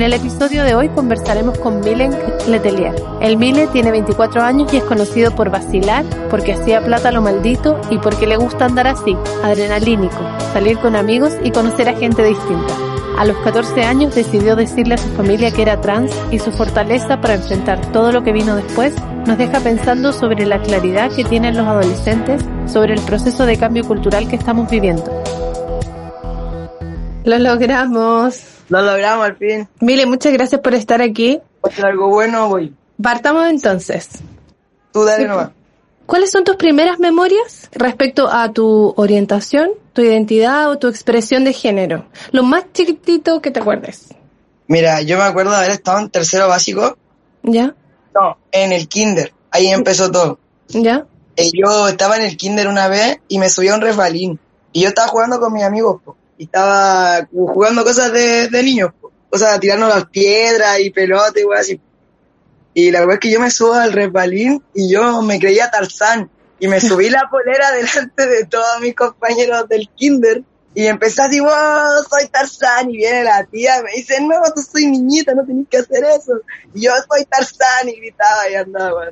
En el episodio de hoy conversaremos con Milen Letelier. El Mile tiene 24 años y es conocido por vacilar, porque hacía plata lo maldito y porque le gusta andar así, adrenalínico, salir con amigos y conocer a gente distinta. A los 14 años decidió decirle a su familia que era trans y su fortaleza para enfrentar todo lo que vino después nos deja pensando sobre la claridad que tienen los adolescentes sobre el proceso de cambio cultural que estamos viviendo. Lo logramos. Lo logramos al fin. Mile, muchas gracias por estar aquí. Hacer algo bueno, voy. Partamos entonces. Tú dale Sí, nomás. ¿Cuáles son tus primeras memorias respecto a tu orientación, tu identidad o tu expresión de género? Lo más chiquitito que te acuerdes. Mira, yo me acuerdo de haber estado en tercero básico. ¿Ya? No, en el kinder. Ahí empezó todo. ¿Ya? Eh, yo estaba en el kinder una vez y me subí a un resbalín. Y yo estaba jugando con mis amigos, po. Y estaba jugando cosas de, de niños. O sea, tirando las piedras y pelota y weas así. Y la verdad es que yo me subo al resbalín y yo me creía Tarzán. Y me subí la polera delante de todos mis compañeros del kinder. Y empecé así, wow, soy Tarzán. Y viene la tía, me dice, no, tú soy niñita, no tenés que hacer eso. Y yo soy Tarzán y gritaba y andaba.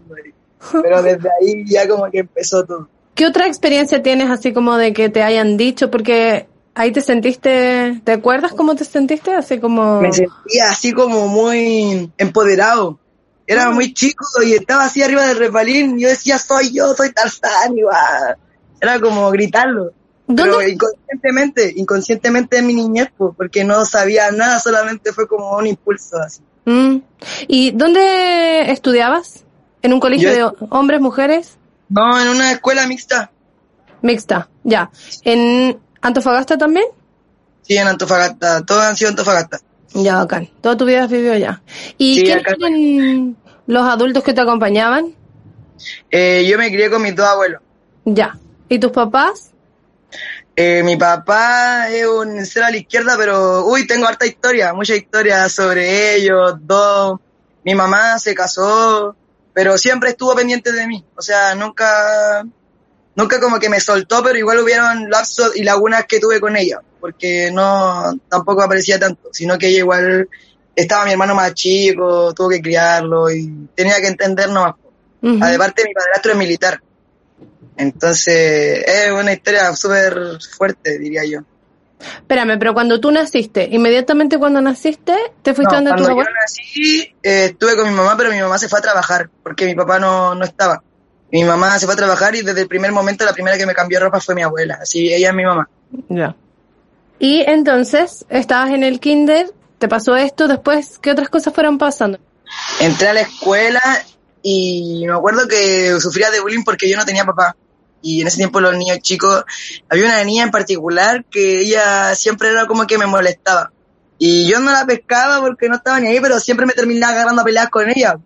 Pero desde ahí ya como que empezó todo. ¿Qué otra experiencia tienes así como de que te hayan dicho? Porque ahí te sentiste, ¿te acuerdas cómo te sentiste? Así como... Me sentía así como muy empoderado. Era muy chico y estaba así arriba del resbalín. Y yo decía, soy yo, soy Tarzán. Y. Era como gritarlo. Pero ¿Dónde? inconscientemente, inconscientemente en mi niñez, pues, porque no sabía nada, solamente fue como un impulso así. Mm. ¿Y dónde estudiabas? ¿En un colegio Yo- de hombres, mujeres? No, en una escuela mixta. Mixta, ya. ¿En Antofagasta también? Sí, en Antofagasta. Todos han sido Antofagasta. Ya, bacán. Toda tu vida has vivido allá. ¿Y Sí, quiénes acá- eran los adultos que te acompañaban? Eh, yo me crié con mis dos abuelos. Ya. ¿Y tus papás? Eh, mi papá es un cero a la izquierda, pero uy, tengo harta historia, mucha historia sobre ellos, dos. Mi mamá se casó, pero siempre estuvo pendiente de mí. O sea, nunca, nunca como que me soltó, pero igual hubieron lapsos y lagunas que tuve con ella, porque no, tampoco aparecía tanto, sino que ella igual estaba mi hermano más chico, tuvo que criarlo y tenía que entender nomás. Ujú. Además, mi padrastro es militar. Entonces, es una historia súper fuerte, diría yo. Espérame, pero cuando tú naciste, inmediatamente cuando naciste, te fuiste No, donde tus cuando yo nací, eh, estuve con mi mamá, pero mi mamá se fue a trabajar, porque mi papá no, no estaba. Mi mamá se fue a trabajar y desde el primer momento la primera que me cambió ropa fue mi abuela. Así, ella es mi mamá. Ya. Y entonces, estabas en el kinder, te pasó esto, después, ¿qué otras cosas fueron pasando? Entré a la escuela y me acuerdo que sufría de bullying porque yo no tenía papá. Y en ese tiempo los niños chicos, había una niña en particular que ella siempre era como que me molestaba. Y yo no la pescaba porque no estaba ni ahí, pero siempre me terminaba agarrando a peleas con ella.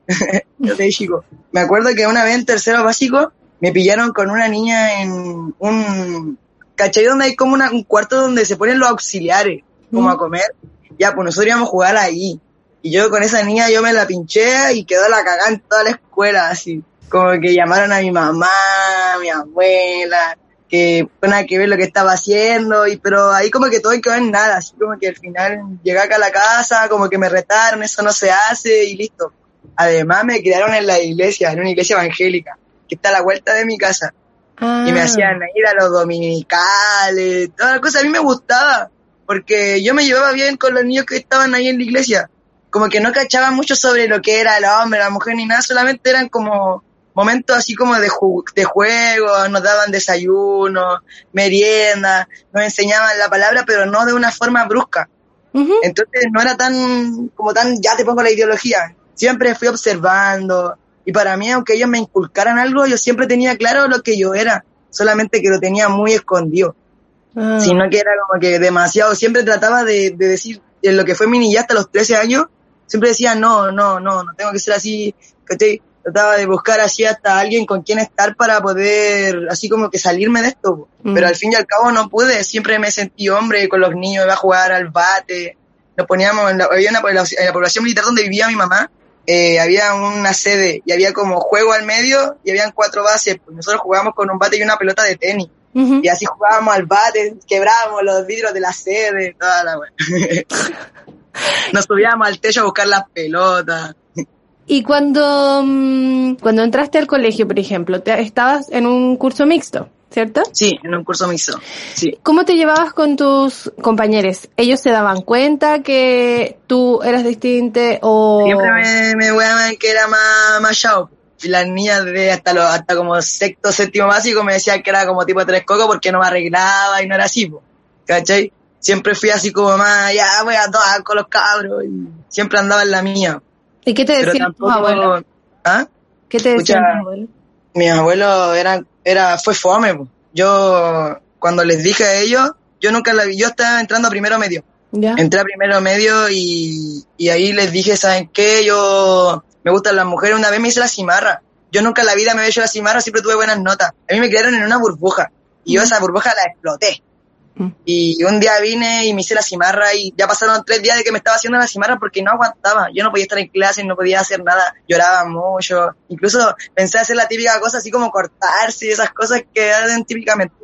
yo de chico. Me acuerdo que una vez en tercero básico me pillaron con una niña en un... ¿Cachai? Donde hay como una- un cuarto donde se ponen los auxiliares, como a comer. Ya, pues nosotros íbamos a jugar ahí. Y yo con esa niña yo me la pinché y quedó la cagada en toda la escuela, así. Como que llamaron a mi mamá, a mi abuela, que no nada que ver lo que estaba haciendo, y pero ahí como que todo quedó en nada, así como que al final llegué acá a la casa, como que me retaron, eso no se hace y listo. Además me criaron en la iglesia, en una iglesia evangélica, que está a la vuelta de mi casa. Ah. Y me hacían ir a los dominicales, toda la cosa, a mí me gustaba. porque yo me llevaba bien con los niños que estaban ahí en la iglesia. Como que no cachaba mucho sobre lo que era el hombre, la mujer ni nada, solamente eran como momentos así como de, ju- de juego, nos daban desayuno, merienda, nos enseñaban la palabra, pero no de una forma brusca. Entonces no era tan, como tan, ya te pongo la ideología. Siempre fui observando. Y para mí, aunque ellos me inculcaran algo, yo siempre tenía claro lo que yo era. Solamente que lo tenía muy escondido. Ah. Sino que era como que demasiado. Siempre trataba de, de decir, en lo que fue mi niñez hasta los 13 años, siempre decía, no, no, no, no tengo que ser así. ¿cachai? Trataba de buscar así hasta alguien con quien estar para poder, así como que salirme de esto. Mm. Pero al fin y al cabo no pude. Siempre me sentí hombre con los niños, iba a jugar al bate. Nos poníamos en la, había una población- en la población militar donde vivía mi mamá. eh, había una sede y había como juego al medio y habían cuatro bases. Pues nosotros jugábamos con un bate y una pelota de tenis. Y así jugábamos al bate, quebrábamos los vidrios de la sede, toda la wea. Nos subíamos al techo a buscar las pelotas. Y cuando, mm, cuando entraste al colegio, por ejemplo, te, estabas en un curso mixto, ¿cierto? Sí, en un curso mixto. Sí. ¿Cómo te llevabas con tus compañeros? ¿Ellos se daban cuenta que tú eras distinta o...? Siempre me, me weaban que era más, más chao. Y las niñas de hasta lo, hasta como sexto, séptimo básico me decían que era como tipo tres cocos porque no me arreglaba y no era así, po. ¿cachai? Siempre fui así como más, ya voy a todas con los cabros y siempre andaba en la mía. ¿Y qué te decían tus abuelos? ¿ah? ¿Qué te decían Escucha, tus abuelos? mis abuelos eran, era, fue fome. po. Yo, cuando les dije a ellos, yo nunca la vi, yo estaba entrando a primero medio. ¿Ya? Entré a primero medio y, y ahí les dije, ¿saben qué? Yo, me gustan las mujeres. Una vez me hice la cimarra. Yo nunca en la vida me había hecho la cimarra, siempre tuve buenas notas. A mí me criaron en una burbuja. Y yo esa burbuja la exploté. Mm. Y un día vine y me hice la cimarra y ya pasaron tres días de que me estaba haciendo la cimarra porque no aguantaba. Yo no podía estar en clase, no podía hacer nada, lloraba mucho. Incluso pensé hacer la típica cosa así como cortarse y esas cosas que hacen típicamente.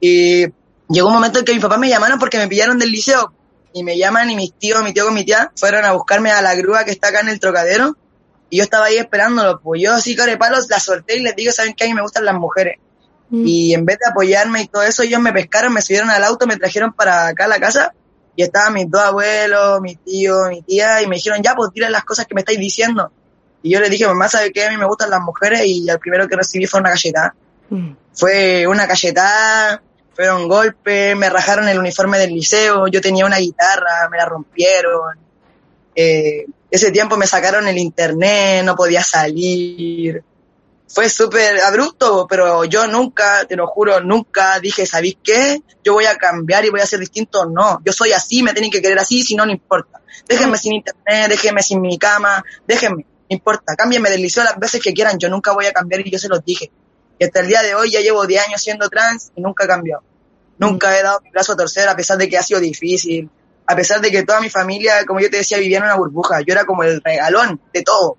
Y llegó un momento en que mis papás me llamaron porque me pillaron del liceo. Y me llaman y mis tíos, mi tío con mi tía, fueron a buscarme a la grúa que está acá en el trocadero. Y yo estaba ahí esperándolo. Pues yo así, palos la solté y les digo, ¿saben qué? A mí me gustan las mujeres. Mm. Y en vez de apoyarme y todo eso, ellos me pescaron, me subieron al auto, me trajeron para acá a la casa. Y estaban mis dos abuelos, mi tío, mi tía, y me dijeron, ya, pues tira las cosas que me estáis diciendo. Y yo les dije, mamá, ¿sabe qué? A mí me gustan las mujeres. Y al primero que recibí fue una galletada. Mm. Fue una cachetada, fueron golpes, me rajaron el uniforme del liceo, yo tenía una guitarra, me la rompieron. Eh, ese tiempo me sacaron el internet, no podía salir. Fue súper abrupto, pero yo nunca, te lo juro, nunca dije, ¿sabéis qué? Yo voy a cambiar y voy a ser distinto. No, yo soy así, me tienen que querer así, si no, no importa. Déjenme sin internet, déjenme sin mi cama, déjenme, no importa. Cámbienme del liceo las veces que quieran, yo nunca voy a cambiar y yo se los dije. Y hasta el día de hoy ya llevo 10 años siendo trans y nunca he cambiado. Nunca he dado mi brazo a torcer a pesar de que ha sido difícil. A pesar de que toda mi familia, como yo te decía, vivía en una burbuja. Yo era como el regalón de todo.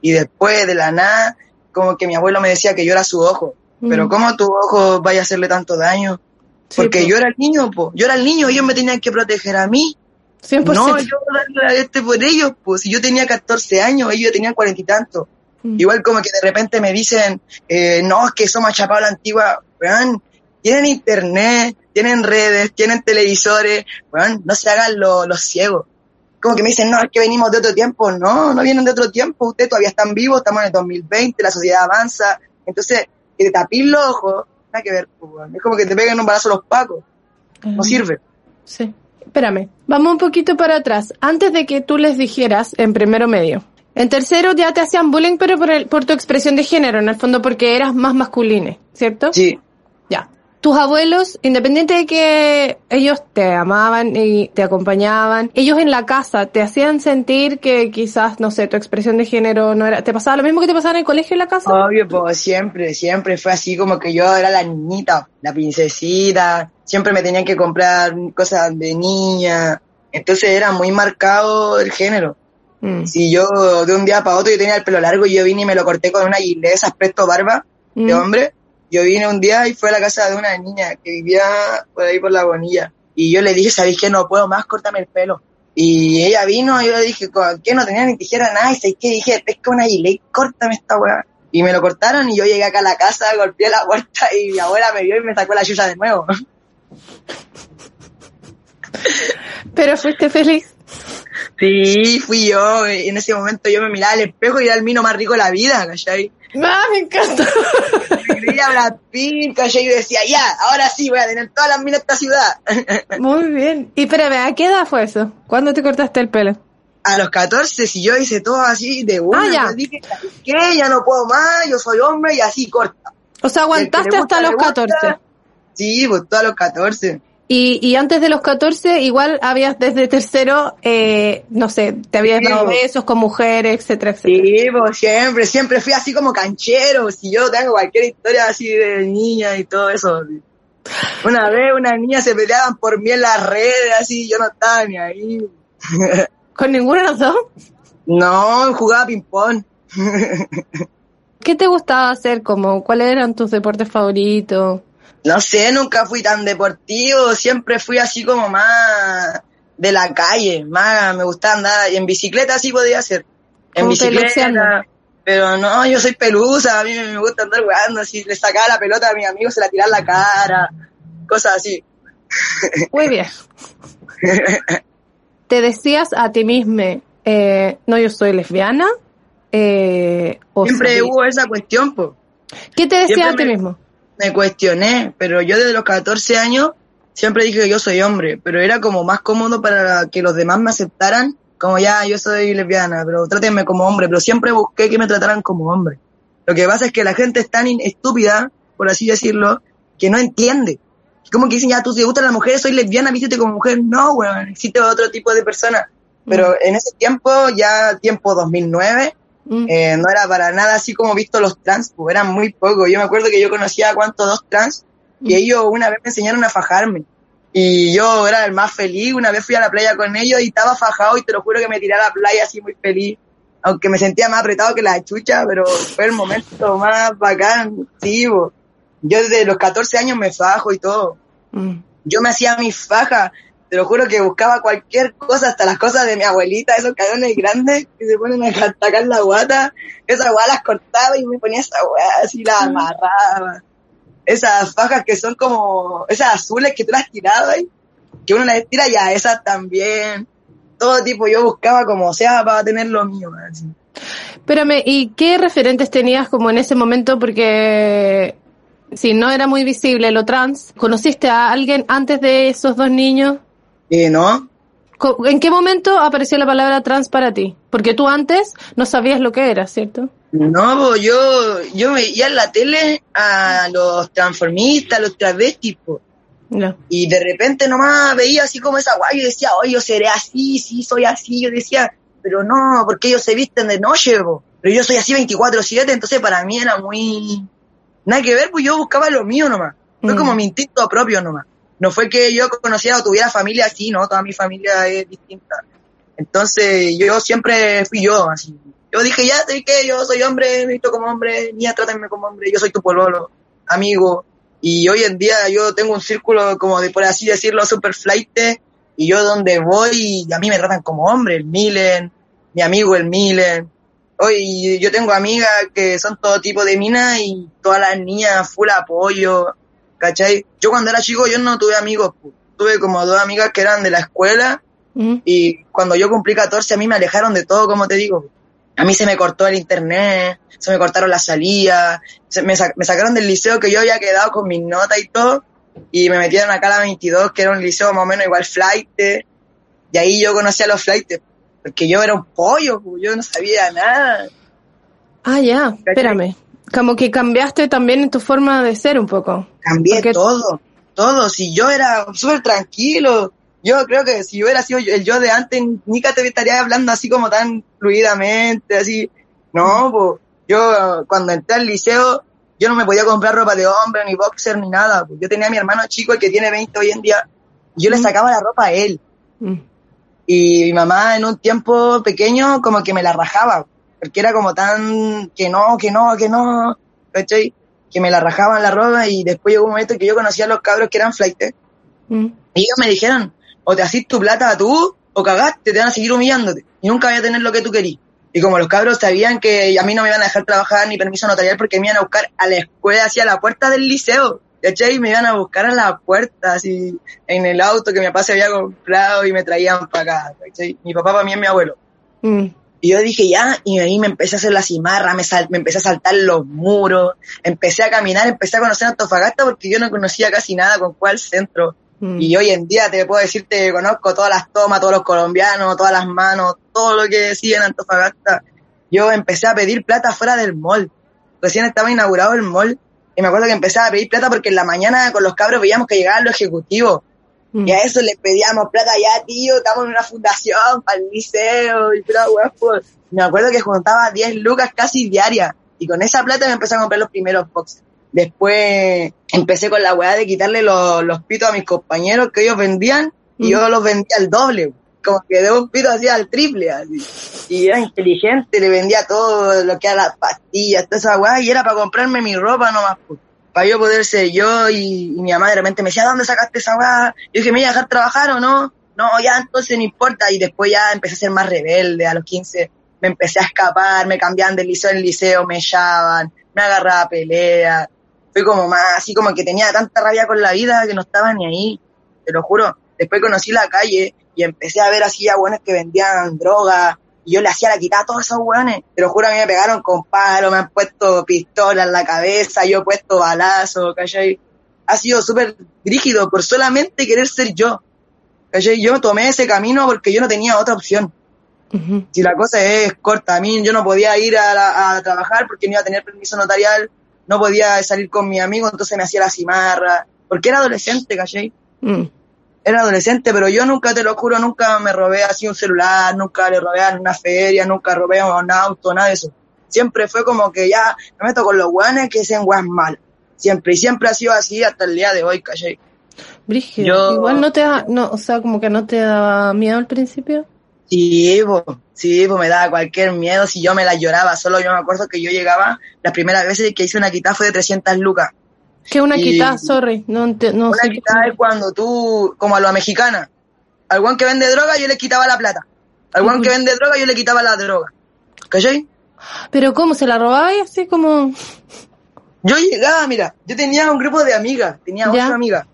Y después de la nada, como que mi abuelo me decía que yo era su ojo. Pero Mm. ¿cómo tu ojo vaya a hacerle tanto daño? Sí, Porque po. yo era el niño, po. Yo era el niño, ellos me tenían que proteger a mí. 100%. No, yo darle este por ellos, pues. Si yo tenía 14 años, ellos tenían cuarenta y tantos. Mm. Igual como que de repente me dicen, eh, no, es que somos chapados a la antigua, weón, tienen internet, tienen redes, tienen televisores, weón, no se hagan lo- los ciegos. Como que me dicen, no, es que venimos de otro tiempo. No, no vienen de otro tiempo, ustedes todavía están vivos, estamos en el 2020, la sociedad avanza. Entonces, que te tapís los ojos, nada que ver, pues. Es como que te peguen un balazo los pacos, no sirve. Sí. Espérame, vamos un poquito para atrás. Antes de que tú les dijeras en primero medio. En tercero ya te hacían bullying, pero por, el, por tu expresión de género, en el fondo porque eras más masculino, ¿cierto? Sí. Tus abuelos, independiente de que ellos te amaban y te acompañaban, ellos en la casa te hacían sentir que quizás, no sé, tu expresión de género no era... ¿Te pasaba lo mismo que te pasaba en el colegio en la casa? Obvio, pues siempre, siempre fue así como que yo era la niñita, la princesita, siempre me tenían que comprar cosas de niña, entonces era muy marcado el género. Mm. Si yo de un día para otro yo tenía el pelo largo y yo vine y me lo corté con una esas presto barba de Mm. hombre, yo vine un día y fue a la casa de una niña que vivía por ahí por la bonilla y yo le dije, ¿sabéis qué? No puedo más, córtame el pelo. Y ella vino y yo le dije, ¿con qué? No tenía ni tijera, nada. Y ¿sabéis qué? Dije, pesca una gilet, córtame esta weá. Y me lo cortaron y yo llegué acá a la casa, golpeé la puerta y mi abuela me vio y me sacó la chucha de nuevo. Pero fuiste feliz. Sí, fui yo. En ese momento yo me miraba al espejo y era el mino más rico de la vida, ¿cachai? Ah, me encanta. Me creía Brad Pitt, ¿cachai? Y decía, ya, ahora sí voy a tener todas las minas de esta ciudad. Muy bien. Y espérame, ¿a qué edad fue eso? ¿Cuándo te cortaste el pelo? A los 14, si yo hice todo así de una, Ah, ya. pues dije, ¿qué? Ya no puedo más, yo soy hombre y así corta. O sea, aguantaste hasta los gusta. 14. Sí, pues todos los 14. Y, y antes de los 14, igual habías desde tercero, eh, no sé, te habías Sí, dado besos con mujeres, etcétera, etcétera. Sí, pues siempre, siempre fui así como canchero. Si yo tengo cualquier historia así de niña y todo eso. Una vez unas niñas se peleaban por mí en las redes, así, yo no estaba ni ahí. ¿Con los dos? No, jugaba ping-pong. ¿Qué te gustaba hacer? Como, ¿Cuáles eran tus deportes favoritos? No sé, nunca fui tan deportivo, siempre fui así como más de la calle, más me gustaba andar, y en bicicleta sí podía hacer, en peluceando. bicicleta, pero no, yo soy pelusa, a mí me gusta andar jugando, así, le sacaba la pelota a mis amigos, se la tiraba en la cara, cosas así. Muy bien. ¿Te decías a ti misma, eh, no, yo soy lesbiana? Eh, o Siempre soy- hubo esa cuestión, pues. ¿Qué te decías a ti me- mismo? Me cuestioné, pero yo desde los 14 años siempre dije que yo soy hombre, pero era como más cómodo para que los demás me aceptaran, como ya yo soy lesbiana, pero trátenme como hombre, pero siempre busqué que me trataran como hombre. Lo que pasa es que la gente es tan estúpida, por así decirlo, que no entiende. Como que dicen, ya tú te gustan las mujeres, soy lesbiana, vístete como mujer. No, weón, existe otro tipo de persona. Pero en ese tiempo, ya tiempo 2009, Mm. eh, no era para nada así como visto los trans, pues eran muy pocos. Yo me acuerdo que yo conocía a cuántos dos trans y ellos una vez me enseñaron a fajarme. Y yo era el más feliz, una vez fui a la playa con ellos y estaba fajado y te lo juro que me tiré a la playa así muy feliz. Aunque me sentía más apretado que la chucha, pero fue el momento más bacán, sí, bo. Yo desde los 14 años me fajo y todo. Mm. Yo me hacía mis fajas, te lo juro que buscaba cualquier cosa, hasta las cosas de mi abuelita, esos cadones grandes que se ponen a atacar la guata, esas guas las cortaba y me ponía esa guata así, la amarraba. Esas fajas que son como, esas azules que tú las tirabas, que uno las tira ya, esas también. Todo tipo, yo buscaba como sea para tener lo mío. así. Espérame, ¿y qué referentes tenías como en ese momento? Porque si no era muy visible lo trans, ¿conociste a alguien antes de esos dos niños? No, ¿En qué momento apareció la palabra trans para ti? Porque tú antes no sabías lo que era, ¿cierto? No, yo, yo veía en la tele a los transformistas, a los travestis, po, No. y de repente nomás veía así como esa guay y decía, oye, yo seré así, sí, soy así, yo decía, pero no, porque ellos se visten de noche, po. pero yo soy así 24/7, entonces para mí era muy... Nada que ver, pues yo buscaba lo mío nomás, fue Mm. como mi instinto propio nomás. No fue que yo conociera o tuviera familia así, no, toda mi familia es distinta. Entonces yo siempre fui yo, así. Yo dije, ya, sé que yo soy hombre, me visto como hombre, niña, trátenme como hombre, yo soy tu pololo, amigo. Y hoy en día yo tengo un círculo como de, por así decirlo, super flight, y yo donde voy, a mí me tratan como hombre, el Milen, mi amigo el Milen. Hoy yo tengo amigas que son todo tipo de minas y todas las niñas full apoyo, ¿cachai? Yo cuando era chico yo no tuve amigos, tuve como dos amigas que eran de la escuela Mm. y cuando yo cumplí 14 a mí me alejaron de todo, como te digo. A mí se me cortó el internet, se me cortaron las salidas, se me, sa- me sacaron del liceo que yo había quedado con mis notas y todo, y me metieron acá a la 22, que era un liceo más o menos igual flight, y ahí yo conocí a los flights, porque yo era un pollo, yo no sabía nada. Ah, ya, espérame. Como que cambiaste también en tu forma de ser un poco. Cambié Porque- todo, todo. Si yo era súper tranquilo, yo creo que si yo hubiera sido yo- el yo de antes, nunca te estaría hablando así como tan fluidamente, así. No, pues yo cuando entré al liceo, yo no me podía comprar ropa de hombre, ni boxer, ni nada. pues. Yo tenía a mi hermano chico, el que tiene 20 hoy en día, y yo le sacaba la ropa a él. Mm. Y mi mamá en un tiempo pequeño como que me la rajaba, porque era como tan que no, que no, que no, ¿cachai? Que me la rajaban la ropa y después llegó un momento que yo conocía a los cabros que eran flight Mm. y ellos me dijeron, o te haces tu plata a tú o cagaste, te van a seguir humillándote y nunca voy a tener lo que tú querías. Y como los cabros sabían que a mí no me iban a dejar trabajar ni permiso notarial porque me iban a buscar a la escuela hacia la puerta del liceo. ¿cachai? Me iban a buscar a la puerta, así, en el auto que mi papá se había comprado y me traían para acá, ¿cachai? Mi papá para mí es mi abuelo. Mm. Y yo dije, ya, y ahí me empecé a hacer la cimarra, me, sal- me empecé a saltar los muros, empecé a caminar, empecé a conocer Antofagasta porque yo no conocía casi nada con cuál centro. Mm. Y hoy en día te puedo decirte que conozco todas las tomas, todos los colombianos, todas las manos, todo lo que decía en Antofagasta. Yo empecé a pedir plata fuera del mall. Recién estaba inaugurado el mall y me acuerdo que empecé a pedir plata porque en la mañana con los cabros veíamos que llegaban los ejecutivos. Mm. Y a eso le pedíamos plata ya, tío, estamos en una fundación para el liceo y pura pues. Me acuerdo que juntaba 10 lucas casi diarias y con esa plata me empecé a comprar los primeros boxes. Después empecé con la weá de quitarle los, los pitos a mis compañeros que ellos vendían y Mm. yo los vendía al doble. Como que de un pito así al triple, así. Y era inteligente, le vendía todo lo que era las pastillas, toda esa weá, y era para comprarme mi ropa nomás, pues para yo poder ser yo y, mi mamá de repente me decía, ¿dónde sacaste esa weá? Yo dije, ¿me voy a dejar trabajar o no? No, ya entonces no importa. Y después ya empecé a ser más rebelde. A los 15 me empecé a escapar, me cambiaban del liceo en liceo, me echaban, me agarraba a pelea. Fui como más, así como que tenía tanta rabia con la vida que no estaba ni ahí. Te lo juro. Después conocí la calle y empecé a ver así a buenos que vendían droga. Y yo le hacía la quitada a todos esos weones. Te lo juro, a mí me pegaron con palo, me han puesto pistola en la cabeza, yo he puesto balazo, ¿cachai? Ha sido súper rígido por solamente querer ser yo. ¿Cachai? Yo tomé ese camino porque yo no tenía otra opción. Si la cosa es corta, a mí yo no podía ir a, la- a trabajar porque no iba a tener permiso notarial, no podía salir con mi amigo, entonces me hacía la cimarra, porque era adolescente, ¿cachai? Mm. Era adolescente, pero yo nunca, te lo juro, nunca me robé así un celular, nunca le robé en una feria, nunca robé un auto, nada de eso. Siempre fue como que ya me meto con los guanes que sean guas mal. Siempre, y siempre ha sido así hasta el día de hoy, ¿cachai? Brígido. Yo- Igual no te da, no, o sea, como que no te daba miedo al principio. Sí, po, sí, pues me daba cualquier miedo si yo me la lloraba. Solo yo me acuerdo que yo llegaba, las primeras veces que hice una quitada fue de 300 lucas. Que una Y- quitada, sorry. No, no Una sé. quitada es cuando tú, como a lo mexicana, al guan que vende droga yo le quitaba la plata. Al guan que vende droga yo le quitaba la droga. ¿Cachai? Pero ¿cómo? ¿Se la robaba y así como...? Yo llegaba, mira, yo tenía un grupo de amigas, tenía Ya. ocho amigas.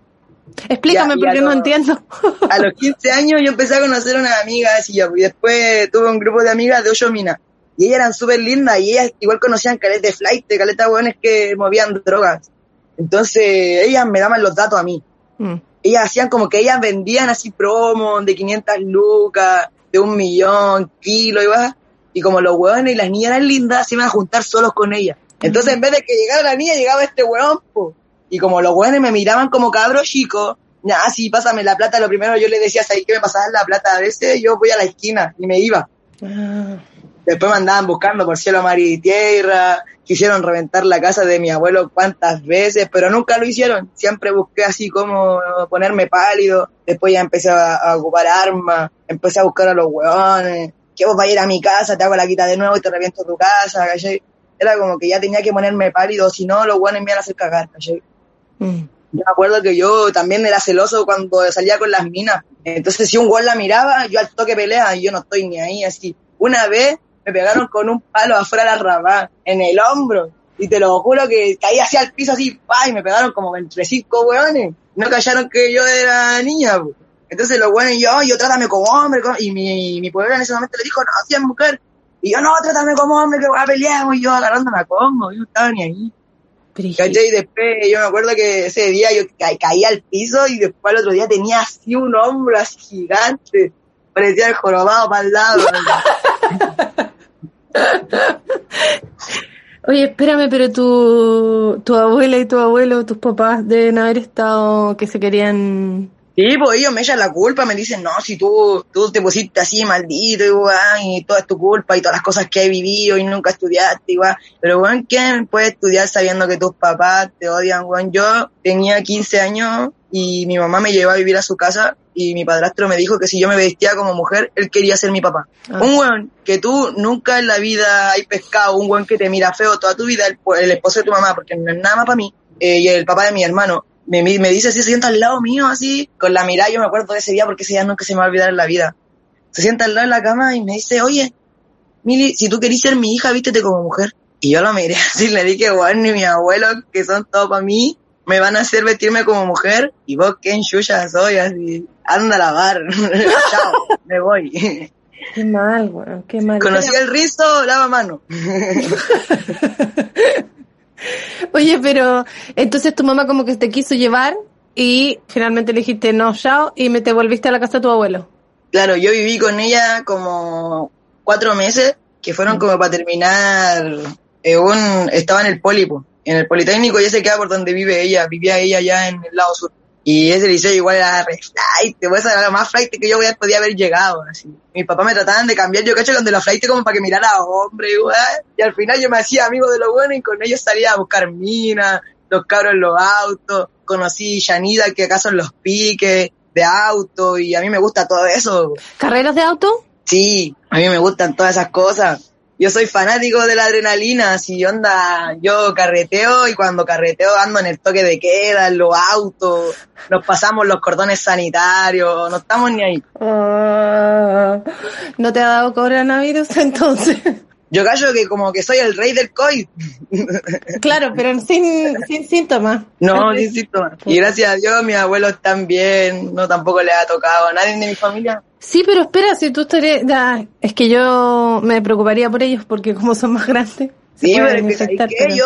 Explícame Ya, porque no entiendo. A los 15 años yo empecé a conocer unas amigas y, después tuve un grupo de amigas de ocho minas. Y ellas eran súper lindas y ellas igual conocían caleta de flight, caleta de hueones que movían drogas. Entonces ellas me daban los datos a mí. Mm. Ellas hacían como que ellas vendían así promos de 500 lucas, de un millón, kilo y va. Y como los hueones y las niñas eran lindas, se iban a juntar solos con ellas. Entonces en vez de que llegara la niña, llegaba este hueón, po. Y como los hueones me miraban como cabro chico, ya, sí, pásame la plata. Lo primero yo les decía, ¿sabes que me pasaban la plata? A veces yo voy a la esquina y me iba. Ah. Después me andaban buscando por cielo, mar y tierra. Quisieron reventar la casa de mi abuelo cuantas veces, pero nunca lo hicieron. Siempre busqué así como ponerme pálido. Después ya empecé a, a ocupar armas. Empecé a buscar a los hueones. Que vos vayas a ir a mi casa, te hago la quita de nuevo y te reviento tu casa, ¿cachai? Era como que ya tenía que ponerme pálido, si no, los hueones me iban a hacer cagar, ¿cachai? Mm. Yo me acuerdo que yo también era celoso cuando salía con las minas. Entonces, si un gol la miraba, yo al toque pelea y yo no estoy ni ahí. Así, una vez me pegaron con un palo afuera de la rabá, en el hombro. Y te lo juro que caí así al piso, así, pa, y me pegaron como entre cinco hueones. No callaron que yo era niña, po. Entonces los hueones, yo, yo trátame como hombre. como- Y mi, mi pueblo en ese momento le dijo, no, si es mujer. Y yo, no, trátame como hombre, que voy a pelear. Y yo agarrándome a combo, yo no estaba ni ahí. ¿Cachai? Y después yo me acuerdo que ese día yo ca- caí al piso y después al otro día tenía así un hombro así gigante. Parecía el jorobado para el lado. Oye, espérame, pero tu, tu abuela y tu abuelo, tus papás deben haber estado que se querían... Sí, pues ellos me echan la culpa, me dicen, no, si tú, tú te pusiste así maldito y, weón, y toda es tu culpa y todas las cosas que he vivido y nunca estudiaste, igual. Pero, weón, ¿quién puede estudiar sabiendo que tus papás te odian, weón? Yo tenía 15 años y mi mamá me llevó a vivir a su casa y mi padrastro me dijo que si yo me vestía como mujer, él quería ser mi papá. Ah. Un weón que tú nunca en la vida hay pescado, un weón que te mira feo toda tu vida, el, el esposo de tu mamá, porque no es nada más para mí, eh, y el papá de mi hermano, me, me dice así, se sienta al lado mío, así, con la mirada, yo me acuerdo de ese día porque ese día nunca se me va a olvidar en la vida. Se sienta al lado en la cama y me dice, oye, Mili, si tú querís ser mi hija, vístete como mujer. Y yo lo miré así, le dije, weón, ni mi abuelo, que son todos para mí, me van a hacer vestirme como mujer y vos qué enchuya soy, así, anda a lavar, chao, me voy. Qué mal, weón, qué mal. Conocí el rizo, lava mano. Oye, pero entonces tu mamá como que te quiso llevar y finalmente le dijiste no, chao, y me te volviste a la casa de tu abuelo. Claro, yo viví con ella como cuatro meses, que fueron como para terminar, eh, un, estaba en el pólipo, en el Politécnico, ya se queda por donde vive ella, vivía ella ya en el lado sur. Y ese liceo igual era re flight, pues era lo más flight que yo podía haber llegado. Así. Mi papá me trataban de cambiar, yo cacho con de la flight como para que mirara a hombre, igual. Y al final yo me hacía amigo de lo bueno y con ellos salía a buscar minas, los cabros en los autos, conocí Yanida que acá son los piques de auto y a mí me gusta todo eso. ¿Carreras de auto? Sí, a mí me gustan todas esas cosas. Yo soy fanático de la adrenalina, si onda, yo carreteo y cuando carreteo ando en el toque de queda, en los autos, nos pasamos los cordones sanitarios, no estamos ni ahí. Ah, ¿No te ha dado coronavirus entonces? Yo callo que como que soy el rey del COVID. claro, pero sin, sin síntomas. No, sin síntomas. Y gracias a Dios mis abuelos están bien, no tampoco les ha tocado a nadie de mi familia. Sí, pero espera, si tú estarías... es que yo me preocuparía por ellos porque como son más grandes... Sí, pero que, ¿sabes infectar, pero- yo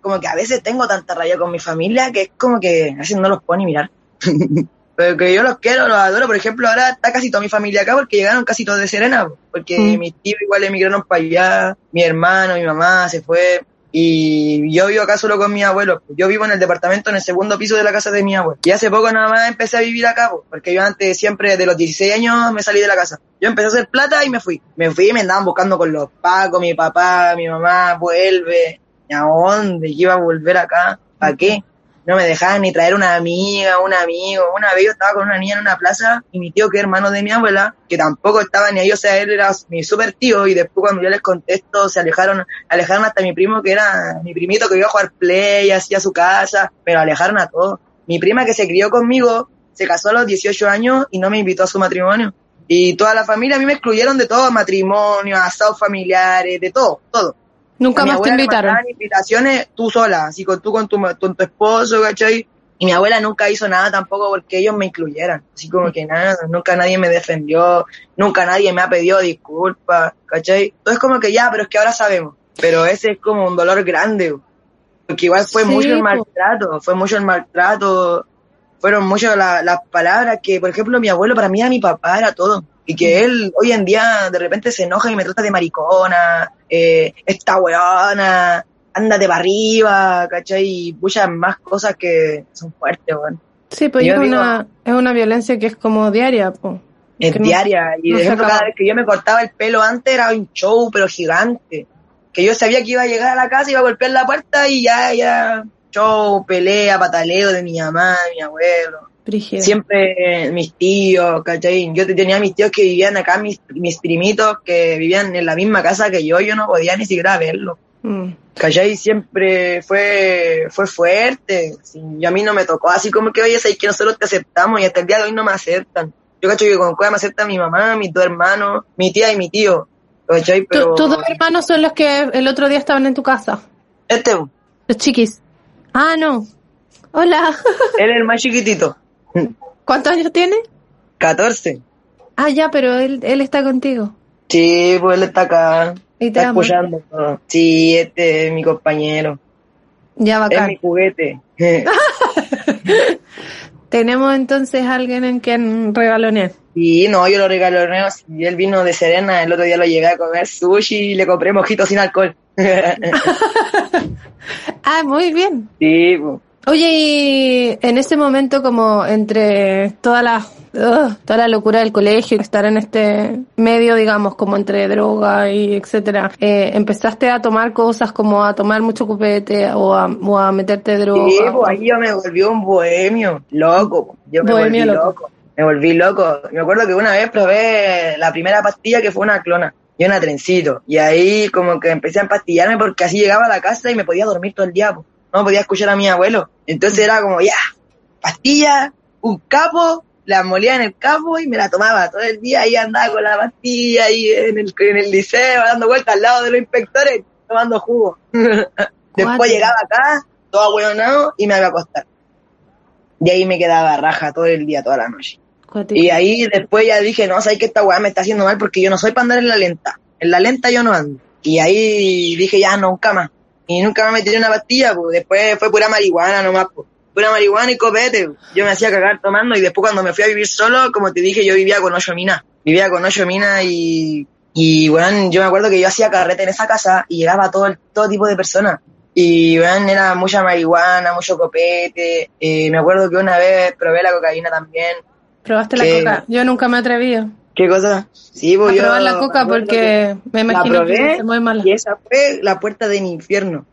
como que a veces tengo tanta raya con mi familia que es como que a veces no los puedo ni mirar. pero que yo los quiero, los adoro. Por ejemplo, ahora está casi toda mi familia acá porque llegaron casi todos de Serena, po, porque Mm. mis tíos igual emigraron para allá, mi hermano, mi mamá se fue. Y yo vivo acá solo con mi abuelo. Yo vivo en el departamento, en el segundo piso de la casa de mi abuelo. Y hace poco nada más empecé a vivir acá, po, porque yo antes siempre, de los 16 años, me salí de la casa. Yo empecé a hacer plata y me fui. Me fui y me andaban buscando con los pacos, mi papá, mi mamá, vuelve. ¿Y a dónde? ¿Qué iba a volver acá? ¿Para qué? No me dejaban ni traer una amiga, un amigo. Una vez yo estaba con una niña en una plaza y mi tío, que es hermano de mi abuela, que tampoco estaba ni ahí, o sea, él era mi super tío y después cuando yo les contesto se alejaron, alejaron hasta mi primo que era mi primito que iba a jugar play, así a su casa, pero alejaron a todos. Mi prima que se crió conmigo se casó a los 18 años y no me invitó a su matrimonio. Y toda la familia a mí me excluyeron de todo, matrimonio, asados familiares, de todo, todo. Nunca A más te invitaron. invitaciones tú sola, así con tú con tu, con tu esposo, ¿cachai? Y mi abuela nunca hizo nada tampoco porque ellos me incluyeran. Así como que nada, nunca nadie me defendió, nunca nadie me ha pedido disculpas, ¿cachai? Entonces como que ya, pero es que ahora sabemos. Pero ese es como un dolor grande, porque igual fue Sí, mucho el maltrato, fue mucho el maltrato, fueron muchas la- las palabras que, por ejemplo, mi abuelo para mí era mi papá, era todo. Y que él hoy en día de repente se enoja y me trata de maricona, eh, esta weona, ándate para arriba, ¿cachai? Y muchas más cosas que son fuertes, weón. Sí, pues Yo es digo- una, es una violencia que es como diaria, pues. Es no- diaria. Y no de se ejemplo, cada vez que yo me cortaba el pelo antes era un show, pero gigante. Que yo sabía que iba a llegar a la casa, iba a golpear la puerta y ya, ya, show, pelea, pataleo de mi mamá, de mi abuelo. Siempre mis tíos, ¿cachai? Yo te- tenía mis tíos que vivían acá, mis, mis primitos que vivían en la misma casa que yo, yo no podía ni siquiera verlos. Mm. ¿Cachai? Siempre fue, fue fuerte. Sí, y a mí no me tocó así como que, oye, sabes que nosotros te aceptamos y hasta el día de hoy no me aceptan. Yo cacho que con cueva me acepta mi mamá, mis dos hermanos, mi tía y mi tío. ¿Cachai? Tu- Pero Tus dos hermanos son los que el otro día estaban en tu casa. este, Los chiquis. Ah, no. Hola. él es el más chiquitito. ¿Cuántos años tiene? 14. Ah, ya, pero él, él está contigo. Sí, pues él está acá. Y te Está ama. escuchando. Sí, este es mi compañero. Ya, Es bacán. mi juguete. Tenemos entonces a alguien en quien regalonear. Y no, yo lo regalo Y él vino de Serena, el otro día lo llevé a comer sushi y le compré mojitos sin alcohol. Ah, muy bien. sí, pues. Oye, y en ese momento como entre toda la, ugh, toda la locura del colegio, estar en este medio, digamos, como entre droga y etcétera, eh, ¿empezaste a tomar cosas como a tomar mucho cupete o a, o a meterte droga? Sí, pues ahí yo me volví un bohemio, loco. Yo me Bohemio volví loco. loco. Me volví loco. Me acuerdo que una vez probé la primera pastilla que fue una clona y una trencito. Y ahí como que empecé a empastillarme porque así llegaba a la casa y me podía dormir todo el día. po. No podía escuchar a mi abuelo. Entonces era como, ya, pastilla, un capo, la molía en el capo y me la tomaba todo el día. Ahí andaba con la pastilla ahí en el, en el liceo, dando vueltas al lado de los inspectores, tomando jugo. Después llegaba acá, todo ahueonado, y me iba a acostar. Y ahí me quedaba raja todo el día, toda la noche. Cuático. Y ahí después ya dije, no, sabes que esta weá me está haciendo mal porque yo no soy para andar en la lenta. En la lenta yo no ando. Y ahí dije, ya, nunca más. Y nunca me tiré una pastilla, pues. Después fue pura marihuana nomás, pues. Pura marihuana y copete. pues. Yo me hacía cagar tomando y después cuando me fui a vivir solo, como te dije, yo vivía con ocho minas. Vivía con ocho minas y, y, bueno, yo me acuerdo que yo hacía carrete en esa casa y llegaba todo, todo tipo de personas. Y, bueno, era mucha marihuana, mucho copete. Eh, me acuerdo que una vez probé la cocaína también. ¿Probaste la coca? Yo nunca me he atrevido ¿Qué cosa? Sí, a pues yo... probar la coca porque me imagino que es muy mala. y esa fue la puerta de mi infierno.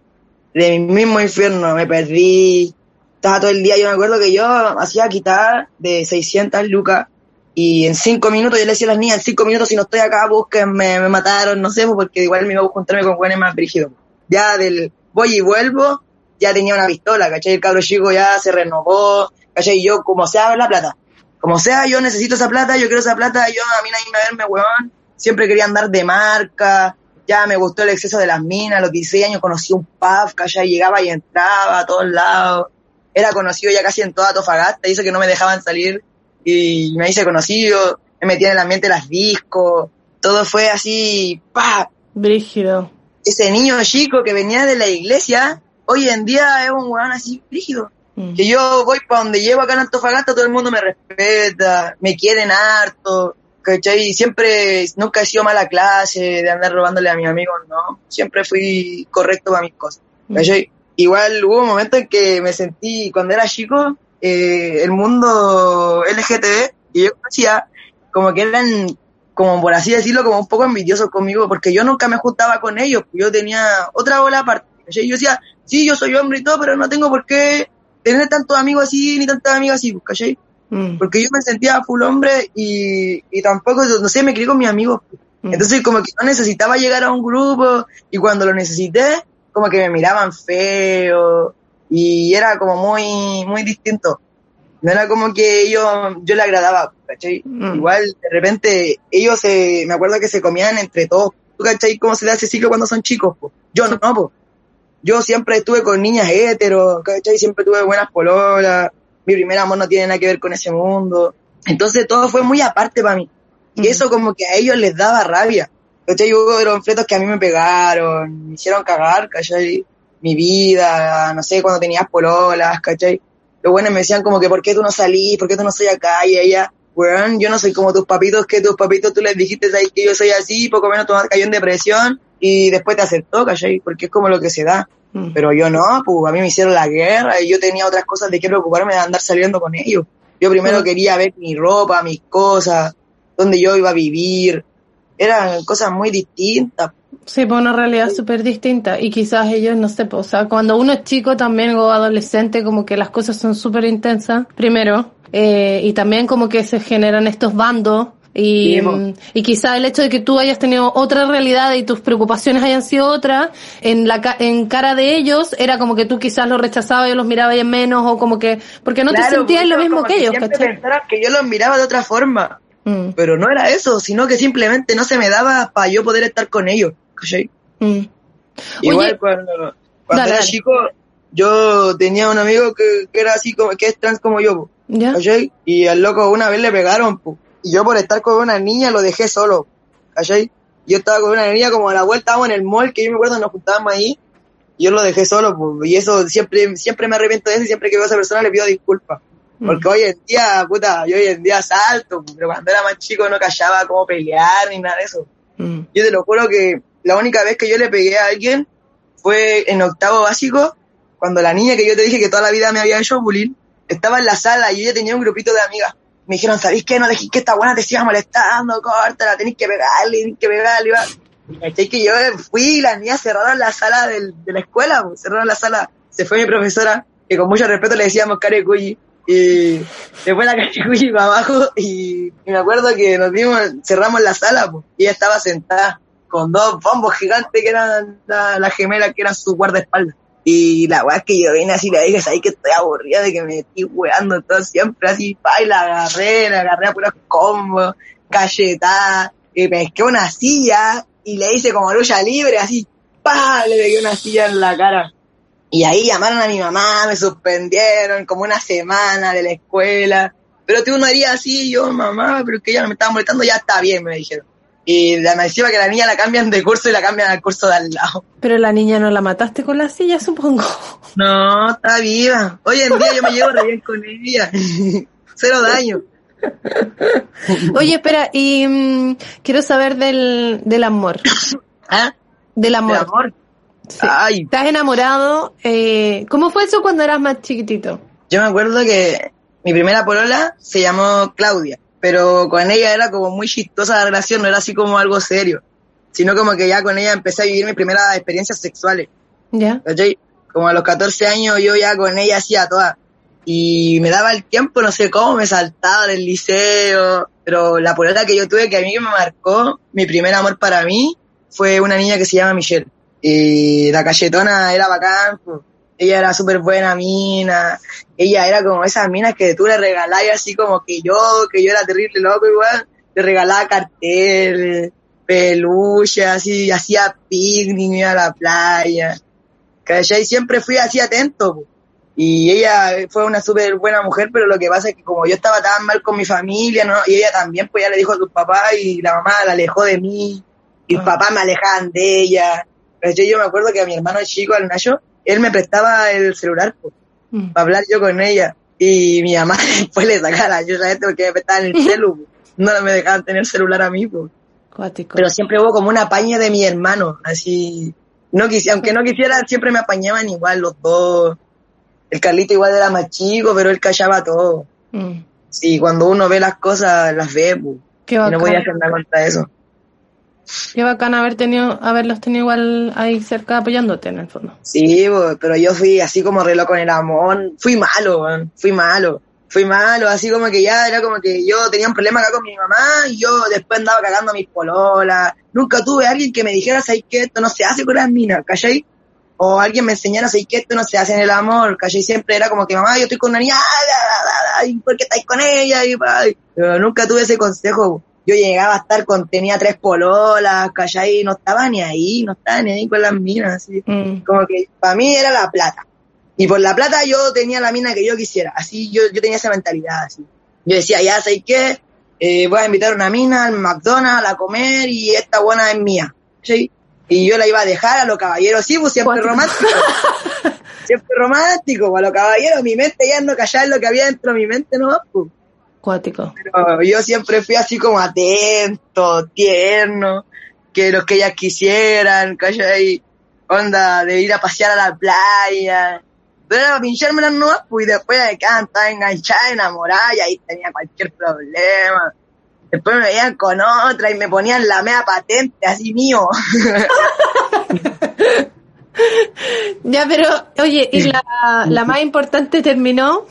De mi mismo infierno. Me perdí. Estaba todo el día. Yo me acuerdo que yo hacía quitar de 600 lucas. Y en cinco minutos yo le decía a las niñas, en cinco minutos si no estoy acá, búsquenme, me mataron, no sé, porque igual me iba a juntarme con buenos más brígidos. Ya del voy y vuelvo, ya tenía una pistola, ¿cachai? El cabro chico ya se renovó, ¿cachai? Y yo, como sea, la plata. Como sea, yo necesito esa plata, yo quiero esa plata, yo a mí nadie me verme, weón. Siempre quería andar de marca, ya me gustó el exceso de las minas, a los 16 años conocí un pub, ¿cachai? Llegaba y entraba a todos lados. Era conocido ya casi en toda Tofagasta, y eso que no me dejaban salir. Y me hice conocido, me metí en el ambiente de las discos, todo fue así, pa, Brígido. ese niño chico que venía de la iglesia, hoy en día es un weón así rígido. Mm. Que yo voy para donde llevo acá en Antofagasta, todo el mundo me respeta, me quieren harto, ¿cachai? Siempre, nunca he sido mala clase de andar robándole a mis amigos, ¿no? Siempre fui correcto para mis cosas, ¿cachai? Igual hubo un momento en que me sentí, cuando era chico, eh, el mundo LGTB, y yo conocía, como que eran, como por así decirlo, como un poco envidiosos conmigo, porque yo nunca me juntaba con ellos, yo tenía otra bola aparte, ¿cachai? Yo decía, sí, yo soy hombre y todo, pero no tengo por qué tener tantos amigos así, ni tantas amigas así, pues, ¿cachai? Mm. Porque yo me sentía full hombre y, y tampoco, no sé, me crié con mis amigos. Mm. Entonces como que no necesitaba llegar a un grupo y cuando lo necesité, como que me miraban feo y era como muy, muy distinto. No era como que ellos, yo le agradaba, ¿cachai? Mm. Igual, de repente, ellos se, me acuerdo que se comían entre todos. ¿Tú cachai cómo se le hace ciclo cuando son chicos? po? Yo no, po. Yo siempre estuve con niñas heteros, ¿cachai? Siempre tuve buenas pololas. Mi primer amor no tiene nada que ver con ese mundo. Entonces todo fue muy aparte para mí. Y eso como que a ellos les daba rabia. ¿Cachai? Hubo fletos que a mí me pegaron, me hicieron cagar, ¿cachai? Mi vida, no sé, cuando tenías pololas, ¿cachai? Los buenos me decían como que, ¿por qué tú no salís? ¿Por qué tú no soy acá? Y ella, weón, yo no soy como tus papitos, que tus papitos tú les dijiste, ¿sabes? Que yo soy así, poco menos mamá cayó en depresión y después te aceptó, ¿cachai? Porque es como lo que se da. Mm. Pero yo no, pues a mí me hicieron la guerra y yo tenía otras cosas de qué preocuparme de andar saliendo con ellos. Yo primero Mm. quería ver mi ropa, mis cosas, dónde yo iba a vivir. Eran cosas muy distintas. Sí, pues una realidad súper distinta y quizás ellos, no sé, pues, o sea, cuando uno es chico también o adolescente, como que las cosas son súper intensas, primero, eh, y también como que se generan estos bandos y, Sí, mm, y quizás el hecho de que tú hayas tenido otra realidad y tus preocupaciones hayan sido otras, en la ca- en cara de ellos era como que tú quizás los rechazabas y los mirabas en menos o como que, porque no te sentías lo mismo que ellos, ¿cachai? que yo los miraba de otra forma. Mm, Pero no era eso, sino que simplemente no se me daba para yo poder estar con ellos. ¿cachai? mm. Igual Oye, cuando, cuando dale, era dale. chico, yo tenía un amigo que, que era así como, que es trans como yo, po, ¿ya? ¿cachai? Y al loco una vez le pegaron, po, y yo por estar con una niña lo dejé solo, ¿cachai? Yo estaba con una niña como a la vuelta, estábamos en el mall, que yo me acuerdo nos juntábamos ahí, y yo lo dejé solo, po, y eso siempre, siempre me arrepiento de eso y siempre que veo a esa persona le pido disculpas. Mm. Porque hoy en día, puta, yo hoy en día salto, pero cuando era más chico no callaba cómo pelear ni nada de eso. Mm. Yo te lo juro que la única vez que yo le pegué a alguien fue en octavo básico, cuando la niña que yo te dije que toda la vida me había hecho bullying, estaba en la sala y ella tenía un grupito de amigas. Me dijeron, ¿sabéis qué? No dejéis que esta buena te siga molestando, córtala, tenéis que pegarle, tenéis que pegarle. caché que yo fui y las niñas cerraron la sala del- de la escuela, pues, cerraron la sala. Se fue mi profesora, que con mucho respeto le decíamos Carecuyi. Y fue la Carecuyi para abajo y, me acuerdo que nos dimos, cerramos la sala, pues, y ella estaba sentada con dos bombos gigantes que eran la, la gemela, que eran su guardaespaldas. Y la weá que yo vine así, le dije, ahí que estoy aburrida de que me estoy weando todo siempre así, la agarré, la agarré a puros combos, cachetada, y pesqué una silla, y le hice como lucha libre, así, pa, le pegué una silla en la cara. Y ahí llamaron a mi mamá, me suspendieron como una semana de la escuela. Pero tú no harías así, yo, mamá, pero que ella me estaba molestando, ya está bien, me dijeron. Y la me decía que la niña la cambian de curso y la cambian al curso de al lado. Pero la niña no la mataste con la silla, supongo. No, está viva. Hoy en día yo me llevo re bien con ella. Cero daño. Oye, espera, y mm, quiero saber del, del amor. ¿Ah? Del ¿De amor. amor? Sí. Ay, ¿Estás enamorado? Eh, ¿Cómo fue eso cuando eras más chiquitito? yo me acuerdo que mi primera polola se llamó Claudia, pero con ella era como muy chistosa la relación, no era así como algo serio, sino como que ya con ella empecé a vivir mis primeras experiencias sexuales. ¿Ya? ¿cachai? Como a los 14 años yo ya con ella hacía todas. Y me daba el tiempo, no sé cómo, me saltaba del liceo. Pero la polola que yo tuve que a mí me marcó, mi primer amor para mí, fue una niña que se llama Michelle. Y la cachetona era bacán, pues. Ella era súper buena mina, ella era como esas minas que tú le regalabas así como que yo, que yo era terrible loco igual, le regalaba carteles, peluche, así, hacía picnic, iba a la playa. ¿Cachai? Siempre fui así atento. po. Y ella fue una súper buena mujer, pero lo que pasa es que como yo estaba tan mal con mi familia, ¿no? Y ella también, pues ya le dijo a su papá y la mamá la alejó de mí. Y el Ah. papá me alejaban de ella. ¿Cachai? Yo me acuerdo que a mi hermano chico, al Nacho, él me prestaba el celular, pues, Mm. para hablar yo con ella. Y mi mamá después le sacaba yo gente porque me prestaban el celu. po. No me dejaban tener celular a mí, pues Cuático. pero siempre hubo como una apaña de mi hermano, así, no quisi, aunque no quisiera, siempre me apañaban igual los dos. El Carlito igual era más chico, pero él callaba todo. Mm. Sí, cuando uno ve las cosas, las ve, pu, Qué y no bacán. voy a hacer nada contra eso. Qué bacán haber tenido, haberlos tenido igual ahí cerca apoyándote en el fondo. Sí, pero yo fui así como reloj con el amor, fui malo, fui malo. Fui malo, así como que ya era como que yo tenía un problema acá con mi mamá y yo después andaba cagando mis pololas. Nunca tuve alguien que me dijera, ¿sabes qué? Esto no se hace con las minas, ¿cachai? O alguien me enseñara, ¿sabes qué? Esto no se hace en el amor, ¿cachai? Siempre era como que, mamá, yo estoy con una niña, ah, da, ¿y ¿por qué estáis con ella? Pero nunca tuve ese consejo. Yo llegaba a estar con, tenía tres pololas, ¿cachai? No estaba ni ahí, no estaba ni ahí con las minas, así. Mm. Como que para mí era la plata. Y por la plata yo tenía la mina que yo quisiera. Así yo, yo tenía esa mentalidad. Así. Yo decía, ya sé qué, Eh, voy a invitar a una mina al McDonald's a comer y esta buena es mía. ¿sí? Y yo la iba a dejar a los caballeros, sí, pues siempre romántico. siempre romántico, pues, a los caballeros, mi mente ya no callar lo que había dentro de mi mente, no, pues. Cuático. Pero yo siempre fui así como atento, tierno, que los que ellas quisieran, ¿cachai? Onda de ir a pasear a la playa. Pero era pincharme las nuevas, pues, y después de que ah, estaba enganchada, enamorada, y ahí tenía cualquier problema. Después me veían con otra y me ponían la mea patente, así mío. Ya, pero, oye, ¿y la, la más importante terminó?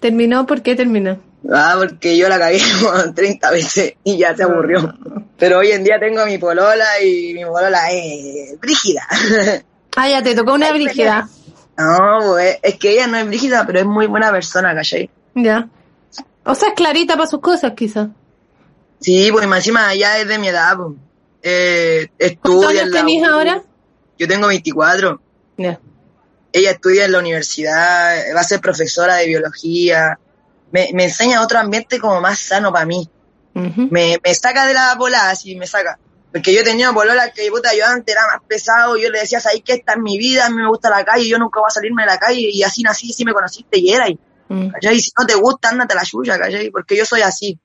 ¿Terminó? ¿Por qué terminó? Ah, porque yo la cagué como 30 veces y ya se aburrió. Pero hoy en día tengo a mi polola y mi polola es brígida. Ah, ya te tocó una brígida. No, pues, es que ella no es brígida, pero es muy buena persona, ¿cachai? Ya. O sea, es clarita para sus cosas, quizás. Sí, pues más encima ya es de mi edad, pues. Eh, ¿Cuántos estudia años en la tenés ahora? Yo tengo 24. Ya. Ella estudia en la universidad, va a ser profesora de biología. Me, me enseña otro ambiente como más sano para mí. Me, me saca de la bola, así me saca. Porque yo tenía polola que, puta, yo antes era más pesado, yo le decía, ¿sabes qué? Esta es mi vida, a mí me gusta la calle, yo nunca voy a salirme de la calle, y así nací, si me conociste y era, y, Mm. ¿cachai? Si no te gusta, ándate a la suya, ¿cachai? Porque yo soy así.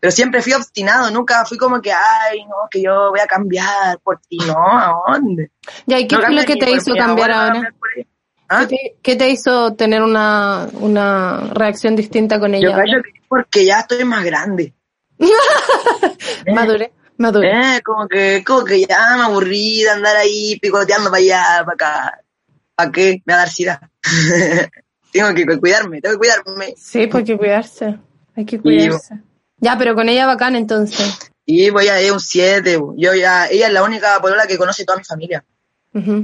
Pero siempre fui obstinado, nunca fui como que, ay, no, que yo voy a cambiar por ti, no, ¿a dónde? Ya, ¿y qué No fue lo que te hizo cambiar ahora? ¿Ah? ¿Qué te, qué te hizo tener una, una reacción distinta con Yo ella? ahora? creo que porque ya estoy más grande. Madure, madure. Eh, como que, como que ya me aburrí de andar ahí picoteando para allá, para acá. ¿Para qué? Me va a dar sida. tengo que cuidarme, tengo que cuidarme. Sí, pues hay que cuidarse. Hay que cuidarse. Ya, pero con ella bacán entonces. Y voy a ir un 7. Yo ya, ella es la única polola que conoce toda mi familia.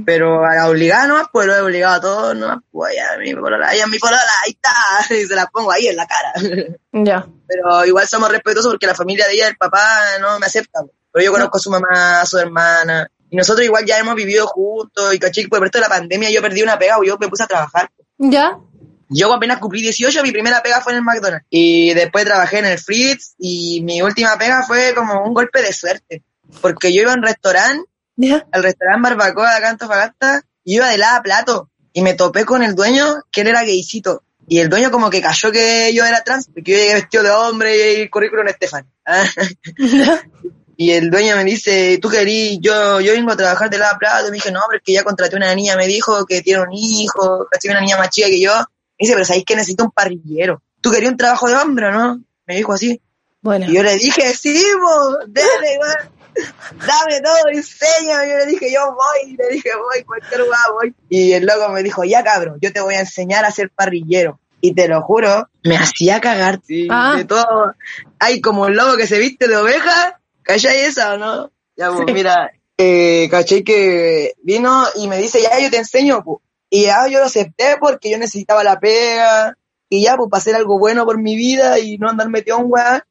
Pero a la obligada nomás, pues lo he obligado a todos, nomás, pues ya mi polola, es mi polola, ahí está, y se la pongo ahí en la cara. Ya. Pero igual somos respetuosos porque la familia de ella, el papá, no me acepta. Pero yo conozco a su mamá, a su hermana, Y nosotros igual ya hemos vivido juntos y caché que por el resto de la pandemia yo perdí una pega o yo me puse a trabajar. ¿Ya? Yo apenas cumplí 18, mi primera pega fue en el McDonald's. Y después trabajé en el Fritz y mi última pega fue como un golpe de suerte. Porque yo iba a un restaurante, ¿Ya? al restaurante Barbacoa de acá en Antofagasta, y iba de lado a plato. Y me topé con el dueño, que él era gaycito. Y el dueño como que cayó que yo era trans, porque yo llegué vestido de hombre y el currículum Estefan. Y el dueño me dice, tú querís, yo, yo vengo a trabajar de lado a plato. Y me dije, no, pero es que ya contraté una niña, me dijo que tiene un hijo, que una niña más chica que yo. Me dice, pero sabéis que necesito un parrillero. ¿Tú querías un trabajo de hombre no? Me dijo así. Bueno. Y yo le dije, sí, mo, dale. Dame todo, enséñame. Yo le dije, yo voy. Y le dije, voy, cualquier lugar voy. Y el loco me dijo, ya cabrón, yo te voy a enseñar a ser parrillero. Y te lo juro, me hacía cagar, sí, Ah. de todo. Hay como un lobo que se viste de oveja. ¿Cachai esa o no? Ya, pues, mira, eh, ¿cachai que vino y me dice, ya, yo te enseño, pues. Y ya yo lo acepté porque yo necesitaba la pega. Y ya, pues, para hacer algo bueno por mi vida y no andar metido en weá,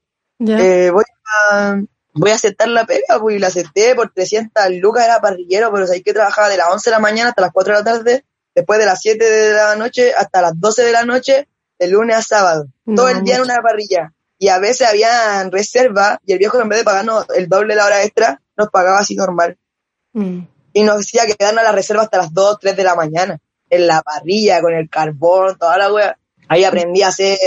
eh, voy a voy a aceptar la pega, pues, y la acepté por 300 lucas, era parrillero, pero sabéis que trabajaba de las 11 de la mañana hasta las 4 de la tarde, después de las 7 de la noche hasta las 12 de la noche, de lunes a sábado, todo el día en una parrilla. Y a veces habían reserva y el viejo en vez de pagarnos el doble de la hora extra, nos pagaba así normal. Mm. Y nos decía quedarnos a la reserva hasta las 2, 3 de la mañana, en la parrilla, con el carbón, toda la wea. Ahí aprendí a hacer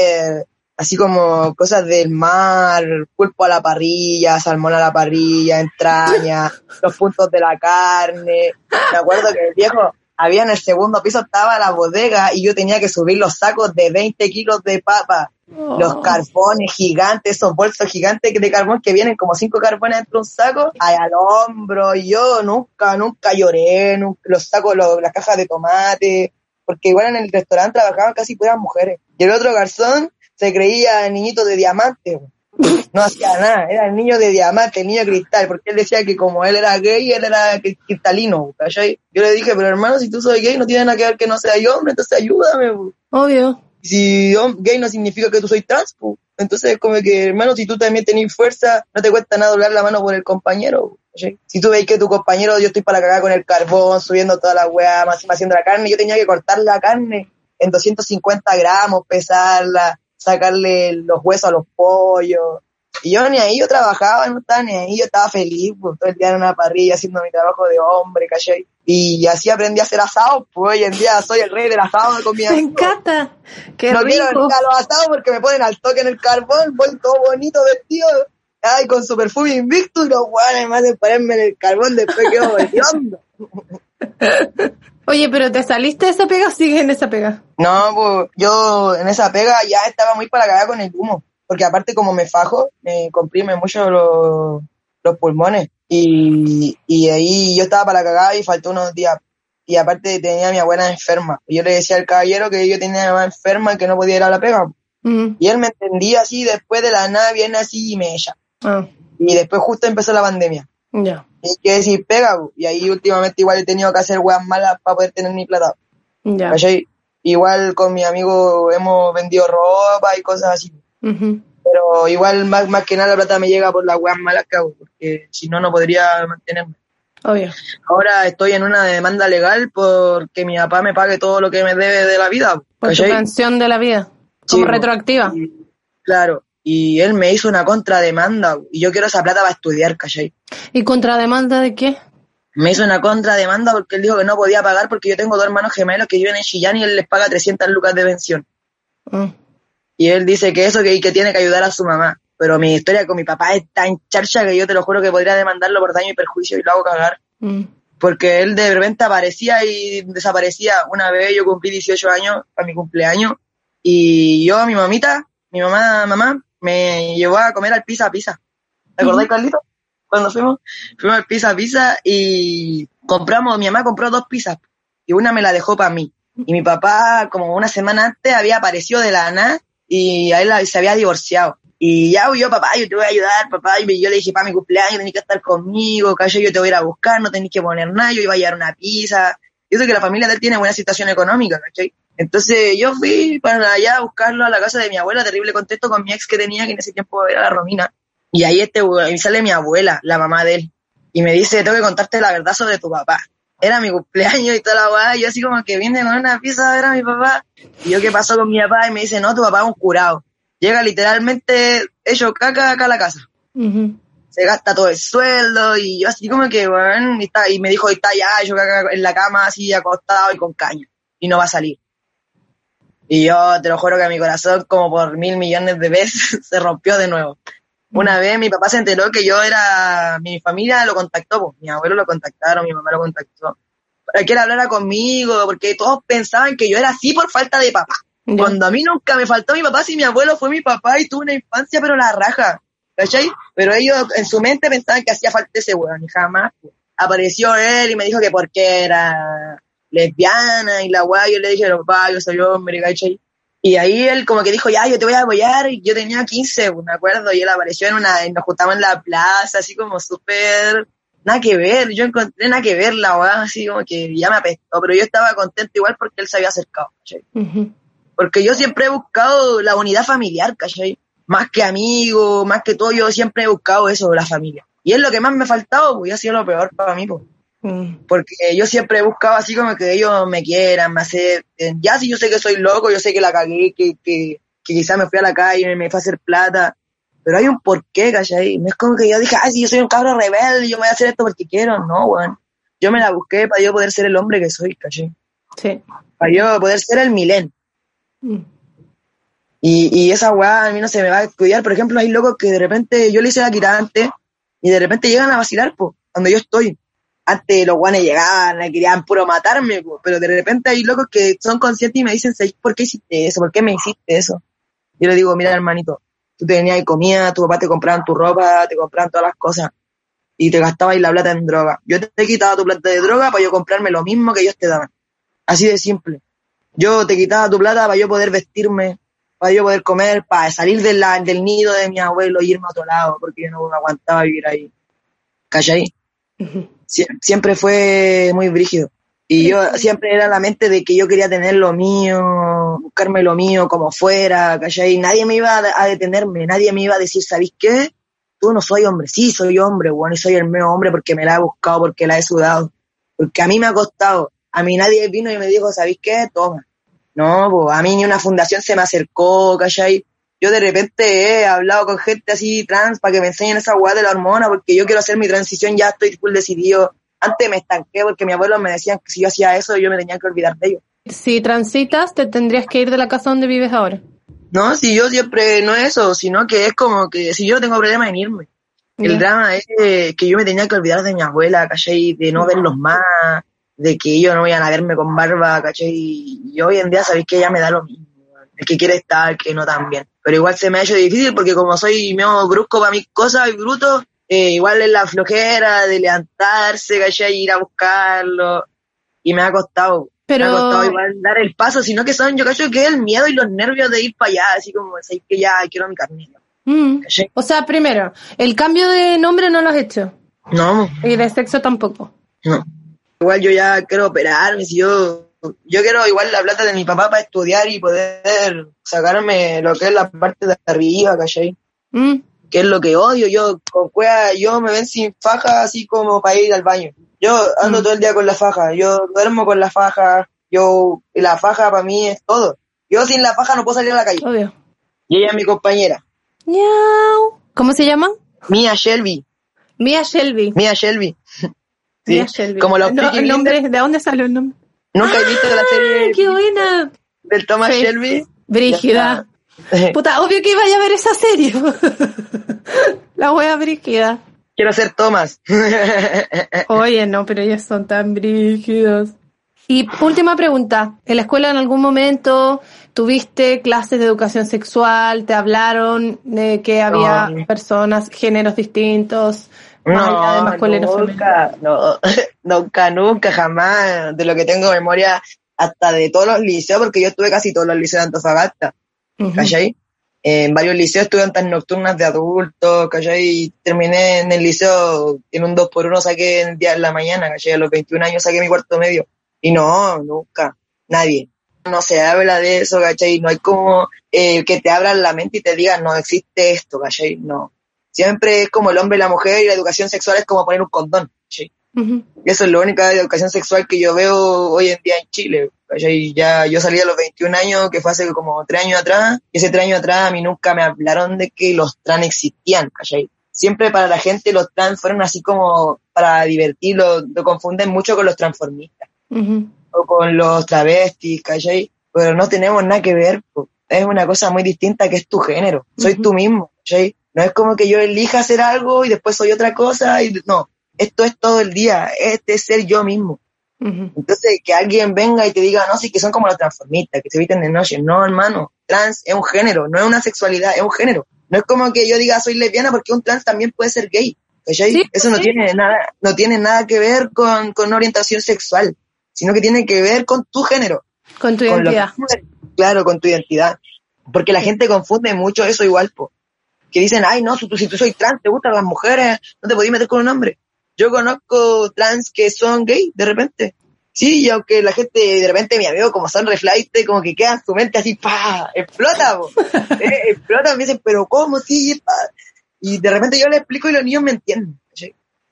así como cosas del mar, pulpo a la parrilla, salmón a la parrilla, entraña, los puntos de la carne. Me acuerdo que el viejo, había en el segundo piso estaba la bodega y yo tenía que subir los sacos de 20 kilos de papa, los Oh. carbones gigantes, esos bolsos gigantes de carbón que vienen como cinco carbones dentro de un saco, ay, al hombro, yo nunca, nunca lloré, nunca, los sacos, los- las cajas de tomate, porque igual en el restaurante trabajaban casi puras mujeres. Y el otro garzón se creía el niñito de diamante, no hacía nada, era el niño de diamante, el niño cristal, porque él decía que como él era gay, él era cri- cristalino, ¿cachai? Yo le dije, pero hermano, si tú soy gay, no tiene nada que ver que no sea yo, hombre, entonces ayúdame, güey Obvio. si gay no significa que tú soy trans, pu. entonces como que, hermano, si tú también tenés fuerza, no te cuesta nada doblar la mano por el compañero. ¿cachai? Si tú veis que tu compañero, yo estoy para cagar con el carbón, subiendo toda la weá, haciendo la carne, yo tenía que cortar la carne en 250 gramos, pesarla, sacarle los huesos a los pollos. Y yo ni ahí, yo trabajaba, no estaba ni ahí, yo estaba feliz, pues, todo el día en una parrilla haciendo mi trabajo de hombre, ¿cachai? Y así aprendí a hacer asado, pues hoy en día soy el rey del asado con mi Me encanta. Qué no quiero rico. venir a los asados porque me ponen al toque en el carbón, voy todo bonito vestido, ay, con su perfume invicto y los guanes me hacen ponerme en el carbón después quedo hediondo. Oye, pero ¿te saliste de esa pega o sigues en esa pega? No, pues yo en esa pega ya estaba muy para cagar con el humo, porque aparte como me fajo, me comprime mucho los, los pulmones y, y ahí yo estaba para cagar y faltó unos días. Y aparte tenía a mi abuela enferma. Yo le decía al caballero que yo tenía a mi enferma y que no podía ir a la pega. Mm. Y él me entendía así, después de la nada viene así y me echa. Ah, Y después justo empezó la pandemia. ya. Y que decir, pega, y ahí últimamente igual he tenido que hacer weas malas para poder tener mi plata. Ya. ¿cachai? Igual con mi amigo hemos vendido ropa y cosas así. Pero igual más, más que nada la plata me llega por las weas malas que hago, porque si no, no podría mantenerme. Obvio. Ahora estoy en una demanda legal porque mi papá me pague todo lo que me debe de la vida. Por ¿cachai? pensión de la vida. Como retroactiva. Y- claro. Y él me hizo una contrademanda y yo quiero esa plata para estudiar, ¿cachai? ¿Y contrademanda de qué? Me hizo una contrademanda porque él dijo que no podía pagar porque yo tengo dos hermanos gemelos que viven en Chillán y él les paga 300 lucas de pensión. Mm. Y él dice que eso que, que tiene que ayudar a su mamá. Pero mi historia con mi papá es tan charcha que yo te lo juro que podría demandarlo por daño y perjuicio y lo hago cagar. Mm. Porque él de repente aparecía y desaparecía. Una vez yo cumplí 18 años para mi cumpleaños y yo, mi mamita, mi mamá, mamá, me llevó a comer al pizza pizza. ¿Te acordás, Carlito? Cuando fuimos, fuimos al pizza pizza y compramos, mi mamá compró dos pizzas y una me la dejó para mí. Y mi papá, como una semana antes, había aparecido de la nada y a él se había divorciado. Y ya yo, papá, yo te voy a ayudar, papá. Y yo le dije, para mi cumpleaños tenés que estar conmigo, calle, yo te voy a ir a buscar, no tenés que poner nada, yo iba a llevar una pizza. Y eso que la familia de él tiene buena situación económica, ¿cachai? Entonces yo fui para allá a buscarlo a la casa de mi abuela, terrible contexto con mi ex que tenía, que en ese tiempo era la Romina. Y ahí este, ahí sale mi abuela, la mamá de él. y me dice, tengo que contarte la verdad sobre tu papá. Era mi cumpleaños y toda la weá, y yo así como que viene con una pieza a ver a mi papá. Y yo, ¿qué pasó con mi papá? Y me dice, no, tu papá es un curado. Llega literalmente hecho caca acá a la casa. Se gasta todo el sueldo y yo así como que, bueno, y, está, y me dijo, está ya hecho caca en la cama así acostado y con caña. Y no va a salir. Y yo te lo juro que mi corazón, como por mil millones de veces, se rompió de nuevo. Una vez mi papá se enteró que yo era, mi familia lo contactó, pues, mi abuelo lo contactaron, mi mamá lo contactó, para que él hablara conmigo, porque todos pensaban que yo era así por falta de papá. Cuando a mí nunca me faltó mi papá, si mi abuelo fue mi papá y tuve una infancia, pero la raja, ¿cachai? Pero ellos en su mente pensaban que hacía falta ese weón, y jamás. pues. Apareció él y me dijo que porque era lesbiana y la weá, yo le dije, papá, yo soy hombre, ¿cachai? Y ahí él como que dijo, ya, yo te voy a apoyar, y yo tenía 15, pues, me acuerdo, y él apareció en una, y nos juntamos en la plaza, así como súper, nada que ver, yo encontré nada que ver la weá, así como que ya me apestó, pero yo estaba contento igual porque él se había acercado, ¿cachai? Ujú. Porque yo siempre he buscado la unidad familiar, ¿cachai? Más que amigos, más que todo, yo siempre he buscado eso, la familia. Y es lo que más me ha faltado, pues, y ha sido lo peor para mí, pues. Mm. Porque yo siempre he buscado así como que ellos me quieran, me acepten. Ya si yo sé que soy loco, yo sé que la cagué, que, que, que quizás me fui a la calle, me fue a hacer plata. Pero hay un porqué, ¿cachai? No es como que yo dije, ay, si yo soy un cabro rebelde, yo me voy a hacer esto porque quiero. No, weón. Yo me la busqué para yo poder ser el hombre que soy, ¿cachai? Sí. Para yo poder ser el milen. Mm. Y, y esa weá a mí no se me va a cuidar. Por ejemplo, hay locos que de repente yo le hice la quitada antes y de repente llegan a vacilar, pues, donde yo estoy. Antes los guanes llegaban, me querían puro matarme, pero de repente hay locos que son conscientes y me dicen, "¿Sabes ¿por qué hiciste eso? ¿Por qué me hiciste eso? Yo le digo, mira hermanito, tú tenías comida, tu papá te compraban tu ropa, te compraban todas las cosas y te gastabas la plata en droga. Yo te he quitado tu plata de droga para yo comprarme lo mismo que ellos te daban. Así de simple. Yo te quitaba tu plata para yo poder vestirme, para yo poder comer, para salir de del nido de mi abuelo y irme a otro lado, porque yo no aguantaba vivir ahí. ¿Cachai? Sie- siempre fue muy brígido. Y yo siempre era la mente de que yo quería tener lo mío, buscarme lo mío como fuera, ¿cachai? Nadie me iba a, detenerme, nadie me iba a decir, ¿sabéis qué? Tú no soy hombre. Sí, soy hombre, bueno, y soy el medio hombre porque me la he buscado, porque la he sudado. Porque a mí me ha costado. A mí nadie vino y me dijo, ¿sabéis qué? Toma. No, pues a mí ni una fundación se me acercó, ¿cachai? Yo de repente he hablado con gente así trans para que me enseñen esa hueá de la hormona porque yo quiero hacer mi transición, ya estoy full decidido. Antes me estanqué porque mi abuelo me decían que si yo hacía eso yo me tenía que olvidar de ellos. Si transitas, te tendrías que ir de la casa donde vives ahora. No, si yo siempre no es eso, sino que es como que si yo tengo problemas en irme. El drama es que yo me tenía que olvidar de mi abuela, ¿cachai? De no verlos más, de que ellos no vayan a verme con barba, ¿cachai? Y hoy en día sabéis que ya me da lo mismo. El que quiere estar, el que no también. Pero igual se me ha hecho difícil porque como soy medio brusco para mis cosas y bruto, eh, igual es la flojera de levantarse, ¿cachai? Ir a buscarlo. Y me ha costado. Pero- Me ha costado igual dar el paso, sino que son, yo cacho que es el miedo y los nervios de ir para allá, así como, ¿sabéis que ya quiero mi carnero? Mm. O sea, primero, el cambio de nombre no lo has hecho. No, Y de sexo tampoco. No. Igual yo ya quiero operarme, si yo, yo quiero igual la plata de mi papá para estudiar y poder sacarme lo que es la parte de arriba, ¿cachai? Mm. Que es lo que odio, yo con cueva, yo me ven sin faja así como para ir al baño. Yo ando Mm. todo el día con la faja, yo duermo con la faja, yo, la faja para mí es todo. Yo sin la faja no puedo salir a la calle. Obvio. Y ella es mi compañera, Miau. ¿Cómo se llama? Mia Shelby, Mia Shelby. Mia Shelby. Sí, Mia Shelby. como los No, el nombre. ¿De dónde salió el nombre? ¿Nunca he visto la ¡Ay, serie qué buena! del Thomas. Shelby? Brígida. Puta, obvio que iba a ver esa serie. La wea brígida. Quiero ser Thomas. Oye, no, pero ellos son tan brígidos. Y última pregunta. ¿En la escuela en algún momento tuviste clases de educación sexual? ¿Te hablaron de que había No. personas, géneros distintos? No, nunca, no, nunca, nunca, jamás. De lo que tengo memoria hasta de todos los liceos, porque yo estuve casi todos los liceos de Antofagasta, Ujú. ¿cachai? En varios liceos estuve en nocturnas de adultos, ¿cachai? Y terminé en el liceo, en un 2 por 1 saqué el día de la mañana, ¿cachai? A los 21 años saqué mi cuarto medio. Y no, nunca, nadie. No se habla de eso, ¿cachai? No hay como eh, que te abran la mente y te digan, no existe esto, ¿cachai? No. Siempre es como el hombre y la mujer y la educación sexual es como poner un condón. ¿sí? Eso es la única educación sexual que yo veo hoy en día en Chile. Ya yo salí a los 21 años, que fue hace como 3 años atrás, y ese 3 años atrás a mí nunca me hablaron de que los trans existían, ¿cachai? Siempre para la gente los trans fueron así como para divertirlo, lo confunden mucho con los transformistas o con los travestis, ¿cachai? Pero no tenemos nada que ver, po. es una cosa muy distinta que es tu género, soy tú mismo, ¿cachai? No es como que yo elija hacer algo y después soy otra cosa, y no, esto es todo el día, este es ser yo mismo. Entonces, que alguien venga y te diga, no, sí, que son como los transformistas, que se visten de noche. No, hermano, trans es un género, no es una sexualidad, es un género. No es como que yo diga soy lesbiana porque un trans también puede ser gay. Sí, Eso no sí. tiene nada, no tiene nada que ver con, con orientación sexual, sino que tiene que ver con tu género. Con tu con lo que identidad. claro, con tu identidad. Porque la gente confunde mucho eso igual, po. Que dicen, ay, no, si tú, si tú soy trans, te gustan las mujeres, no te podías meter con un hombre. Yo conozco trans que son gay, de repente. Sí, y aunque la gente, de repente, mi amigo, como son reflight, como que queda en su mente así, pa, explota, po. Eh, explota, me dicen, pero ¿cómo? Sí, pa. Y de repente yo le explico y los niños me entienden.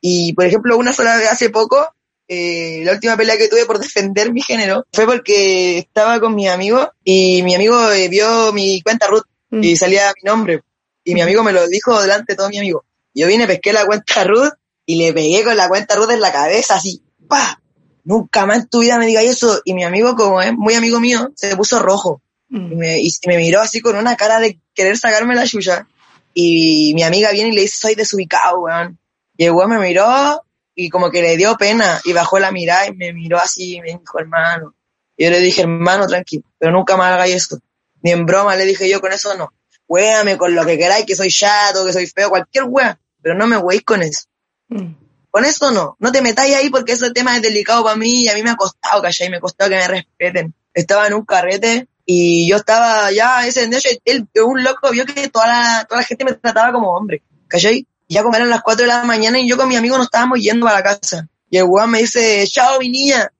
Y, por ejemplo, una sola vez hace poco, eh, la última pelea que tuve por defender mi género fue porque estaba con mi amigo y mi amigo eh, vio mi cuenta root Mm. y salía mi nombre. Y mi amigo me lo dijo delante de todo mi amigo. Yo vine, pesqué la cuenta root y le pegué con la cuenta root en la cabeza así, pa. Nunca más en tu vida me digas eso. Y mi amigo, como es muy amigo mío, se puso rojo. Y Mm. me, y me miró así con una cara de querer sacarme la chucha. Y mi amiga viene y le dice, soy desubicado, weón. Y el weón me miró y como que le dio pena y bajó la mirada y me miró así y me dijo, hermano. Y yo le dije, hermano, tranquilo, pero nunca más hagáis esto. Ni en broma le dije yo, con eso no. Huéame con lo que queráis, que soy chato, que soy feo, cualquier wea. Pero no me huéis con eso. Mm. Con eso no. No te metáis ahí porque ese tema es delicado para mí y a mí me ha costado, ¿cachai? Me ha costado que me respeten. Estaba en un carrete y yo estaba ya, ese hecho, él, un loco vio que toda la, toda la gente me trataba como hombre, ¿cachai? Y ya como eran las 4 de la mañana y yo con mi amigo nos estábamos yendo a la casa. Y el weón me dice, chao, mi niña.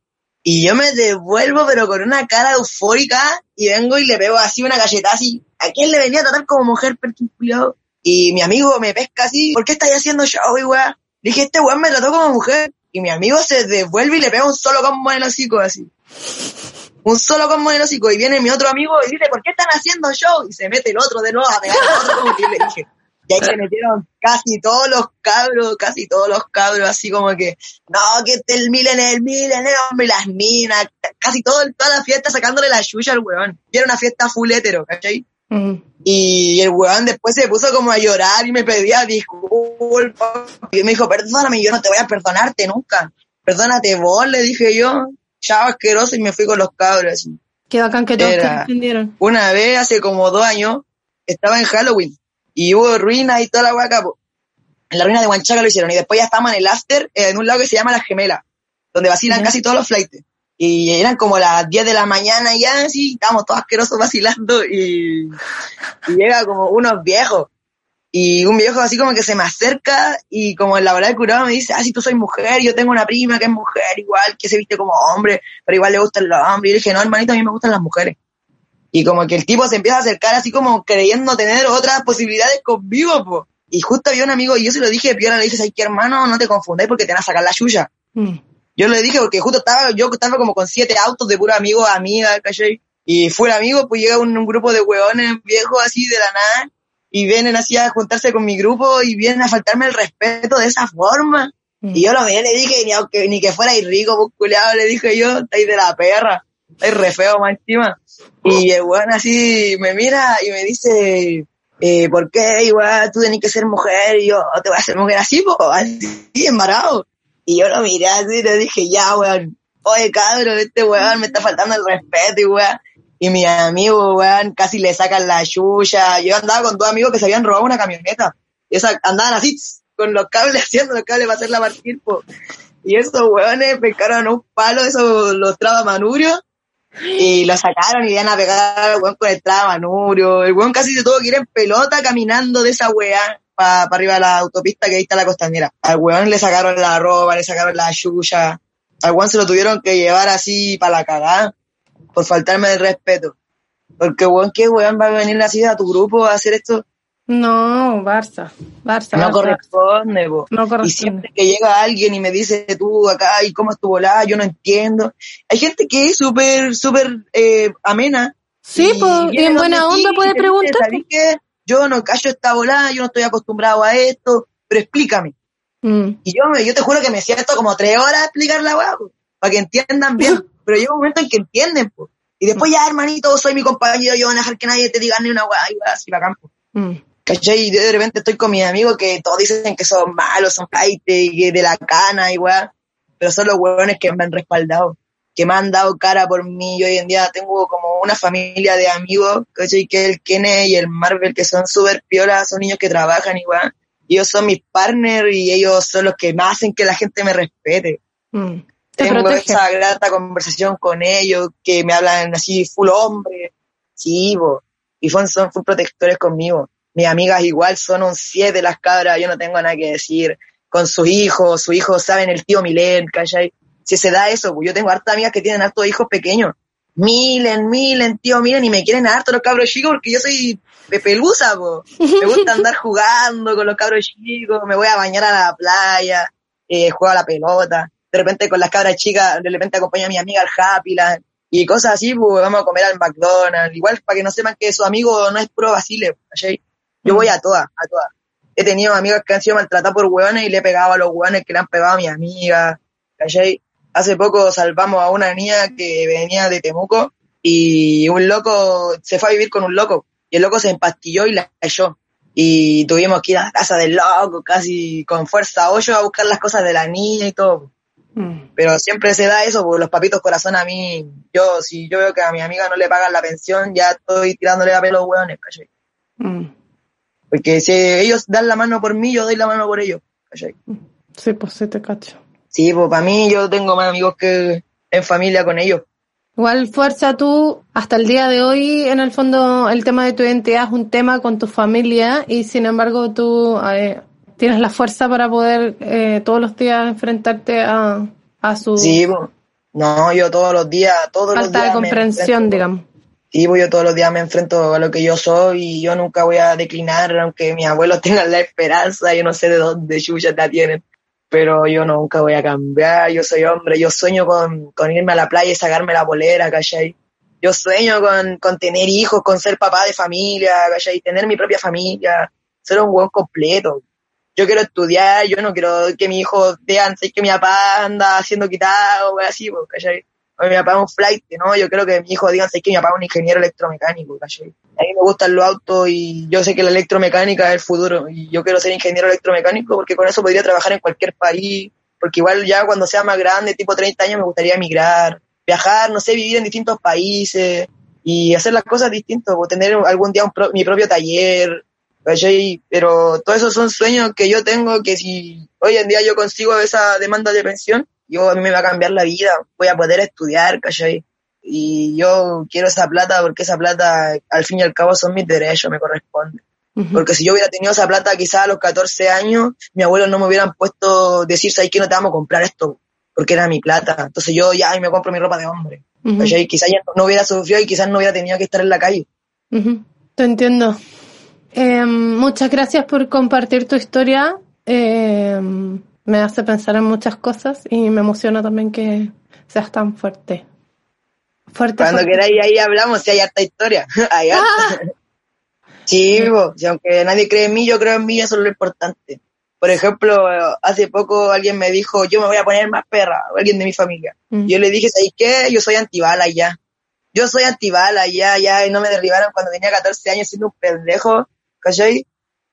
Y yo me devuelvo, pero con una cara eufórica, y vengo y le pego así una galleta así. ¿A quién le venía a tratar como mujer, perquimpuliado? Y mi amigo me pesca así, ¿por qué estáis haciendo show, weá? Dije, este weón me trató como mujer. Y mi amigo se devuelve y le pega un solo combo en el hocico, así. Un solo combo en el hocico. Y viene mi otro amigo y dice, ¿por qué están haciendo show? Y se mete el otro de nuevo a pegar al otro como le dije. Y ahí se metieron casi todos los cabros, casi todos los cabros, así como que, no, que este el milen, el milen, el hombre, las minas, casi todo, toda la fiesta sacándole la chucha al weón. Y era una fiesta full hetero, ¿cachai? Y el weón después se puso como a llorar y me pedía disculpas. Y me dijo, perdóname, yo no te voy a perdonarte nunca. Perdónate vos, le dije yo. Chao asqueroso y me fui con los cabros. así. Qué bacán que todos te entendieron. Una vez, hace como dos años, estaba en Halloween y hubo ruinas y toda la hueá po. En la ruina de Huanchaca lo hicieron y después ya estábamos en el after, eh, en un lado que se llama La Gemela, donde vacilan casi todos los flights. Y eran como las 10 de la mañana y ya, así, estábamos todos asquerosos vacilando y, y llega como unos viejos. Y un viejo así como que se me acerca y como en la hora del curado me dice, ah, si tú soy mujer, yo tengo una prima que es mujer igual, que se viste como hombre, pero igual le gustan los hombres. Y le dije, no, hermanito, a mí me gustan las mujeres. Y como que el tipo se empieza a acercar así como creyendo tener otras posibilidades conmigo, po. Y justo había un amigo y yo se lo dije piola, le dije, ¿sabes qué, hermano? No te confundáis porque te van a sacar la suya. Mm. Yo le dije porque justo estaba, yo estaba como con siete autos de puro amigo, amiga, ¿cachai? Y fue el amigo, pues llega un, un grupo de hueones viejos así de la nada y vienen así a juntarse con mi grupo y vienen a faltarme el respeto de esa forma. Mm. Y yo lo miré le dije, ni aunque ni que fuerais rico, pues culiado, le dije yo, estáis de la perra, estáis re feo más encima. Y el weón así me mira y me dice, eh, ¿por qué igual tú tenés que ser mujer? Y yo, te voy a hacer mujer así, po, así, embarado. Y yo lo miré así y le dije, ya, weón, oye, cabrón, este weón me está faltando el respeto y weón. Y mi amigo, weón, casi le sacan la chucha. Yo andaba con dos amigos que se habían robado una camioneta. Y esa, andaban así, con los cables haciendo los cables para hacerla partir, po. Y esos weones pescaron un palo, esos, los traba manurios, y lo sacaron y iban a pegar al weón con el traba manurio. El weón casi se tuvo que ir en pelota caminando de esa weá para arriba de la autopista que ahí está la costanera. Al weón le sacaron la ropa, le sacaron la chucha. Al weón se lo tuvieron que llevar así para la cagada por faltarme el respeto. Porque weón, ¿qué weón va a venir así a tu grupo a hacer esto? No, Barça, Barça. No Barça. corresponde, po. No Y corresponde. siempre que llega alguien y me dice, tú acá, ¿y cómo estuvo la? Yo no entiendo. Hay gente que es súper, súper eh, amena. Sí, pues, y viene en buena onda y puede preguntar. "¿Sabes qué? Yo no callo esta volada, yo no estoy acostumbrado a esto, pero explícame. Mm. Y yo, yo te juro que me siento como tres horas a explicar la weá, po, para que entiendan bien. Pero llega un momento en que entienden, po. Y después ya, hermanito, soy mi compañero, yo voy a dejar que nadie te diga ni una weá, y weá, así bacán, po. Mm. ¿Cachai? Y de repente estoy con mis amigos que todos dicen que son malos, son flight, que de la cana y weá. Pero son los huevones que me han respaldado, que me han dado cara por mí. Yo hoy en día tengo como una familia de amigos, ¿cachai? Que el Kene y el Marvel, que son súper piolas, son niños que trabajan igual. Ellos son mis partners y ellos son los que más hacen que la gente me respete. Mm. Te Tengo protege. esa grata conversación con ellos, que me hablan así, full hombre. Sí, bo. Y son, son full protectores conmigo. Mis amigas igual son un 7 las cabras, yo no tengo nada que decir. Con sus hijos, sus hijos saben el tío Milen, ¿cachai? Si se da eso, pues yo tengo hartas amigas que tienen hartos hijos pequeños. Milen, Milen, tío Milen, y me quieren harto los cabros chicos porque yo soy pe- pelusa, po. Me gusta andar jugando con los cabros chicos, me voy a bañar a la playa, eh, juego a la pelota. De repente con las cabras chicas, de repente acompaño a mi amiga al Happyland y cosas así, pues vamos a comer al McDonald's. Igual para que no sepan que su amigo no es puro vacile, ¿cachai? Yo voy a todas, a todas. He tenido amigas que han sido maltratadas por hueones y le he pegado a los hueones que le han pegado a mi amiga, ¿cachai? Hace poco salvamos a una niña que venía de Temuco y un loco se fue a vivir con un loco y el loco se empastilló y la cayó. Y tuvimos que ir a la casa del loco casi con fuerza 8 a buscar las cosas de la niña y todo. Mm. Pero siempre se da eso, porque los papitos corazón a mí, yo, si yo veo que a mi amiga no le pagan la pensión, ya estoy tirándole a pelo hueones, ¿cachai? Mm. Porque si ellos dan la mano por mí, yo doy la mano por ellos, ¿cachai? Sí, pues sí te cacho. Sí, pues para mí yo tengo más amigos que en familia con ellos. Igual fuerza tú, hasta el día de hoy, en el fondo, el tema de tu identidad es un tema con tu familia y sin embargo tú eh, tienes la fuerza para poder eh, todos los días enfrentarte a, a su Sí, pues. No, yo todos los días, todos los falta días. de me comprensión, enfrento- digamos. Sí, pues yo todos los días me enfrento a lo que yo soy y yo nunca voy a declinar, aunque mis abuelos tengan la esperanza, yo no sé de dónde chucha la tienen, pero yo nunca voy a cambiar, yo soy hombre, yo sueño con, con irme a la playa y sacarme la bolera, ¿cachai? Yo sueño con, con tener hijos, con ser papá de familia, ¿cachai? Tener mi propia familia, ser un buen completo. Yo quiero estudiar, yo no quiero que mi hijo vean sé que mi papá anda haciendo quitado, así, pues, ¿cachai? Mi papá es un flight, ¿no? Yo creo que mi hijo digan, sé que mi papá es un ingeniero electromecánico, ¿cachai? A mí me gustan los autos y yo sé que la electromecánica es el futuro y yo quiero ser ingeniero electromecánico porque con eso podría trabajar en cualquier país, porque igual ya cuando sea más grande, tipo 30 años, me gustaría emigrar, viajar, no sé, vivir en distintos países y hacer las cosas distintas, o tener algún día un pro- mi propio taller, ¿cachai? Pero todos esos son sueños que yo tengo que si hoy en día yo consigo esa demanda de pensión, yo a mí me va a cambiar la vida, voy a poder estudiar, ¿cachai? Y yo quiero esa plata porque esa plata al fin y al cabo son mis derechos, me corresponde. Porque si yo hubiera tenido esa plata quizás a los 14 años, mi abuelo no me hubieran puesto decir, ¿sabes qué? No te vamos a comprar esto, porque era mi plata. Entonces yo ya ay, me compro mi ropa de hombre. ¿cachai? Quizás ya no hubiera sufrido y quizás no hubiera tenido que estar en la calle. Ujú, Te entiendo. Eh, muchas gracias por compartir tu historia. Eh, me hace pensar en muchas cosas y me emociona también que seas tan fuerte. Fuerte. Cuando fuerte. queráis ahí hablamos, si hay harta historia. Hay harta. Sí, po, si aunque nadie cree en mí, yo creo en mí, eso es lo importante. Por ejemplo, hace poco alguien me dijo, yo me voy a poner más perra, alguien de mi familia. Mm. Yo le dije, ¿sabes qué? Yo soy antibala ya. Yo soy antibala ya, ya, y no me derribaron cuando tenía 14 años siendo un pendejo, ¿cachai?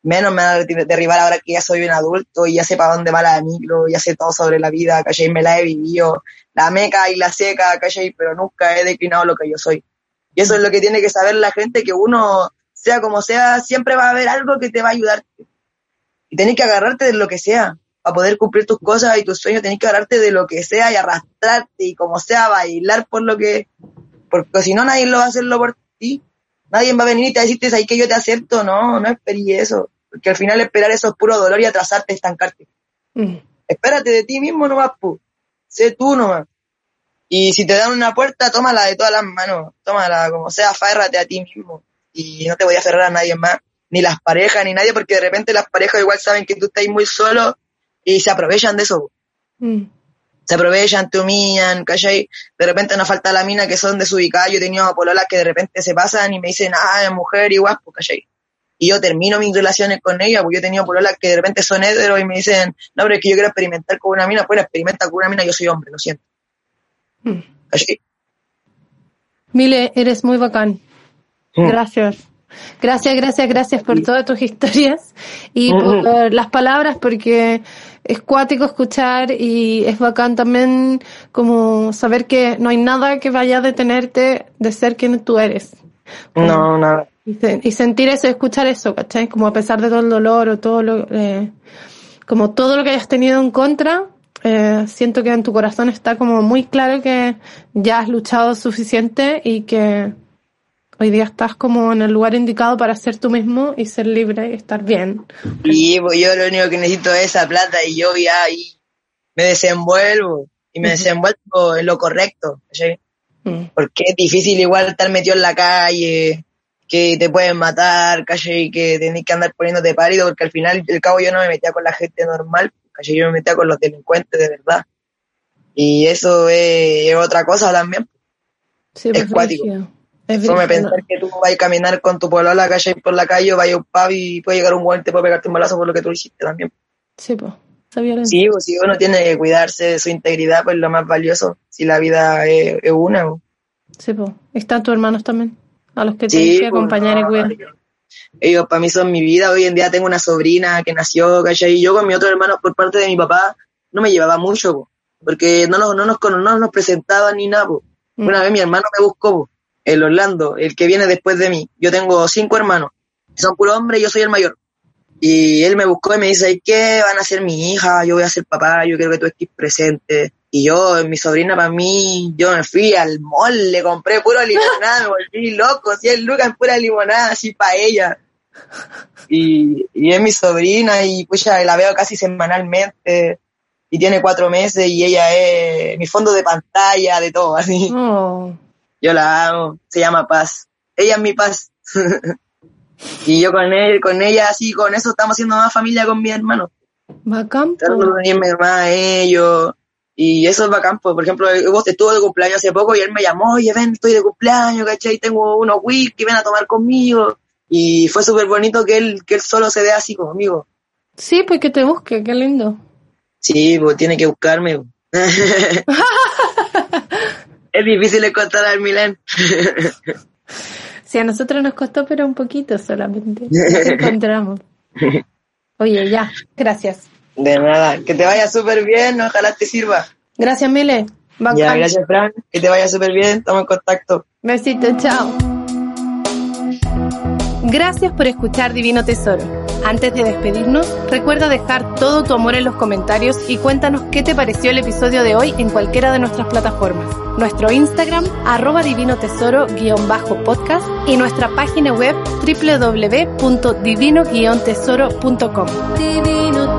Menos me van a derri- derribar ahora que ya soy un adulto y ya sé para dónde va la micro, ya sé todo sobre la vida, ¿cachai? Me la he vivido, la meca y la seca, ¿cachai? Pero nunca he declinado lo que yo soy. Y eso es lo que tiene que saber la gente, que uno, sea como sea, siempre va a haber algo que te va a ayudar. Y tenés que agarrarte de lo que sea. Para poder cumplir tus cosas y tus sueños, tenés que agarrarte de lo que sea y arrastrarte y como sea, bailar por lo que... Porque si no, nadie lo va a hacerlo por ti. Nadie va a venir y te decirte, ahí que yo te acepto. No, no esperí eso. Porque al final esperar eso es puro dolor y atrasarte, estancarte. Mm. Espérate de ti mismo nomás, pu. Sé tú nomás. Y si te dan una puerta, tómala de todas las manos. Tómala como sea, aférrate a ti mismo. Y no te voy a aferrar a nadie más. ni las parejas, ni nadie, porque de repente las parejas igual saben que tú estás muy solo y se aprovechan de eso. Mm. Se aprovechan, te humillan, ¿cachai? De repente nos falta la mina que son desubicadas. Yo he tenido pololas que de repente se pasan y me dicen, ah, es mujer igual, pues, ¿cachai? Y yo termino mis relaciones con ella, porque yo he tenido pololas que de repente son héteros y me dicen, no, pero es que yo quiero experimentar con una mina, pues experimenta con una mina, yo soy hombre, lo siento. Mm. ¿Cachai? Mile, eres muy bacán. Mm. Gracias. Gracias, gracias, gracias por todas tus historias y Mm. por las palabras, porque es cuático escuchar y es bacán también como saber que no hay nada que vaya a detenerte de ser quien tú eres. No, nada. Y, y sentir eso, escuchar eso, ¿cachai? Como a pesar de todo el dolor o todo lo, eh, como todo lo que hayas tenido en contra, eh, siento que en tu corazón está como muy claro que ya has luchado suficiente y que hoy día estás como en el lugar indicado para ser tú mismo y ser libre y estar bien. Y pues, yo lo único que necesito es esa plata y yo ya ahí me desenvuelvo y me desenvuelvo en lo correcto, ¿cachai? Mm. Porque es difícil igual estar metido en la calle, que te pueden matar, ¿cachai? Que tenés que andar poniéndote pálido, porque al final, al cabo, yo no me metía con la gente normal, ¿cachai? Yo me metía con los delincuentes de verdad. Y eso es, es otra cosa también. Sí, Es pues, cuático. Brígido. pensar que tú vas a caminar con tu polola, ¿cachai? Por la calle, vas a un pub y puede llegar un guante, te puede pegarte un balazo por lo que tú hiciste también. Sí, pues. Sí, pues si uno tiene que cuidarse de su integridad, pues lo más valioso, si la vida es, es una. pues. Sí, pues. Están tus hermanos también, a los que Sí, tienes que pues, acompañar y no, cuidar. Ellos para mí son mi vida. Hoy en día tengo una sobrina que nació, ¿cachai? Y yo con mi otro hermano por parte de mi papá no me llevaba mucho, po, porque no nos, no, nos, no nos presentaban ni nada. po. Mm. Una vez mi hermano me buscó, el Orlando, el que viene después de mí. Yo tengo cinco hermanos, son puros hombres y yo soy el mayor. Y él me buscó y me dice, "¿Y ¿qué van a ser mi hija? Yo voy a ser papá, yo quiero que tú estés presente. Y yo, mi sobrina para mí, yo me fui al mall, le compré puro limonada, me volví loco, 100 lucas en pura limonada, así para ella. Y, y es mi sobrina y pucha, la veo casi semanalmente y tiene cuatro meses y ella es mi fondo de pantalla, de todo, así. Oh, Yo la amo, se llama Paz. Ella es mi paz. y yo con él, con ella así, con eso estamos haciendo más familia con mi hermano. bacán, po. Trato de unirme más a ellos. Y eso es bacán, pues, por ejemplo, vos estuvo de cumpleaños hace poco y él me llamó, oye, ven, estoy de cumpleaños, ¿cachai? Tengo unos whisky, ven a tomar conmigo. Y fue súper bonito que él, que él solo se dé así conmigo. Sí, pues que te busque, qué lindo. Sí, pues tiene que buscarme. es difícil encontrar al Milán. Sí, a nosotros nos costó, pero un poquito solamente. Nos encontramos. Oye, ya, gracias. De nada, que te vaya súper bien, ojalá te sirva. Gracias, Mile. Ya, gracias, Fran, que te vaya súper bien, estamos en contacto. Besito, chao. Gracias por escuchar Divino Tesoro. Antes de despedirnos, recuerda dejar todo tu amor en los comentarios y cuéntanos qué te pareció el episodio de hoy en cualquiera de nuestras plataformas. Nuestro Instagram, arroba divino tesoro podcast y nuestra página web www.divino-tesoro.com. Divino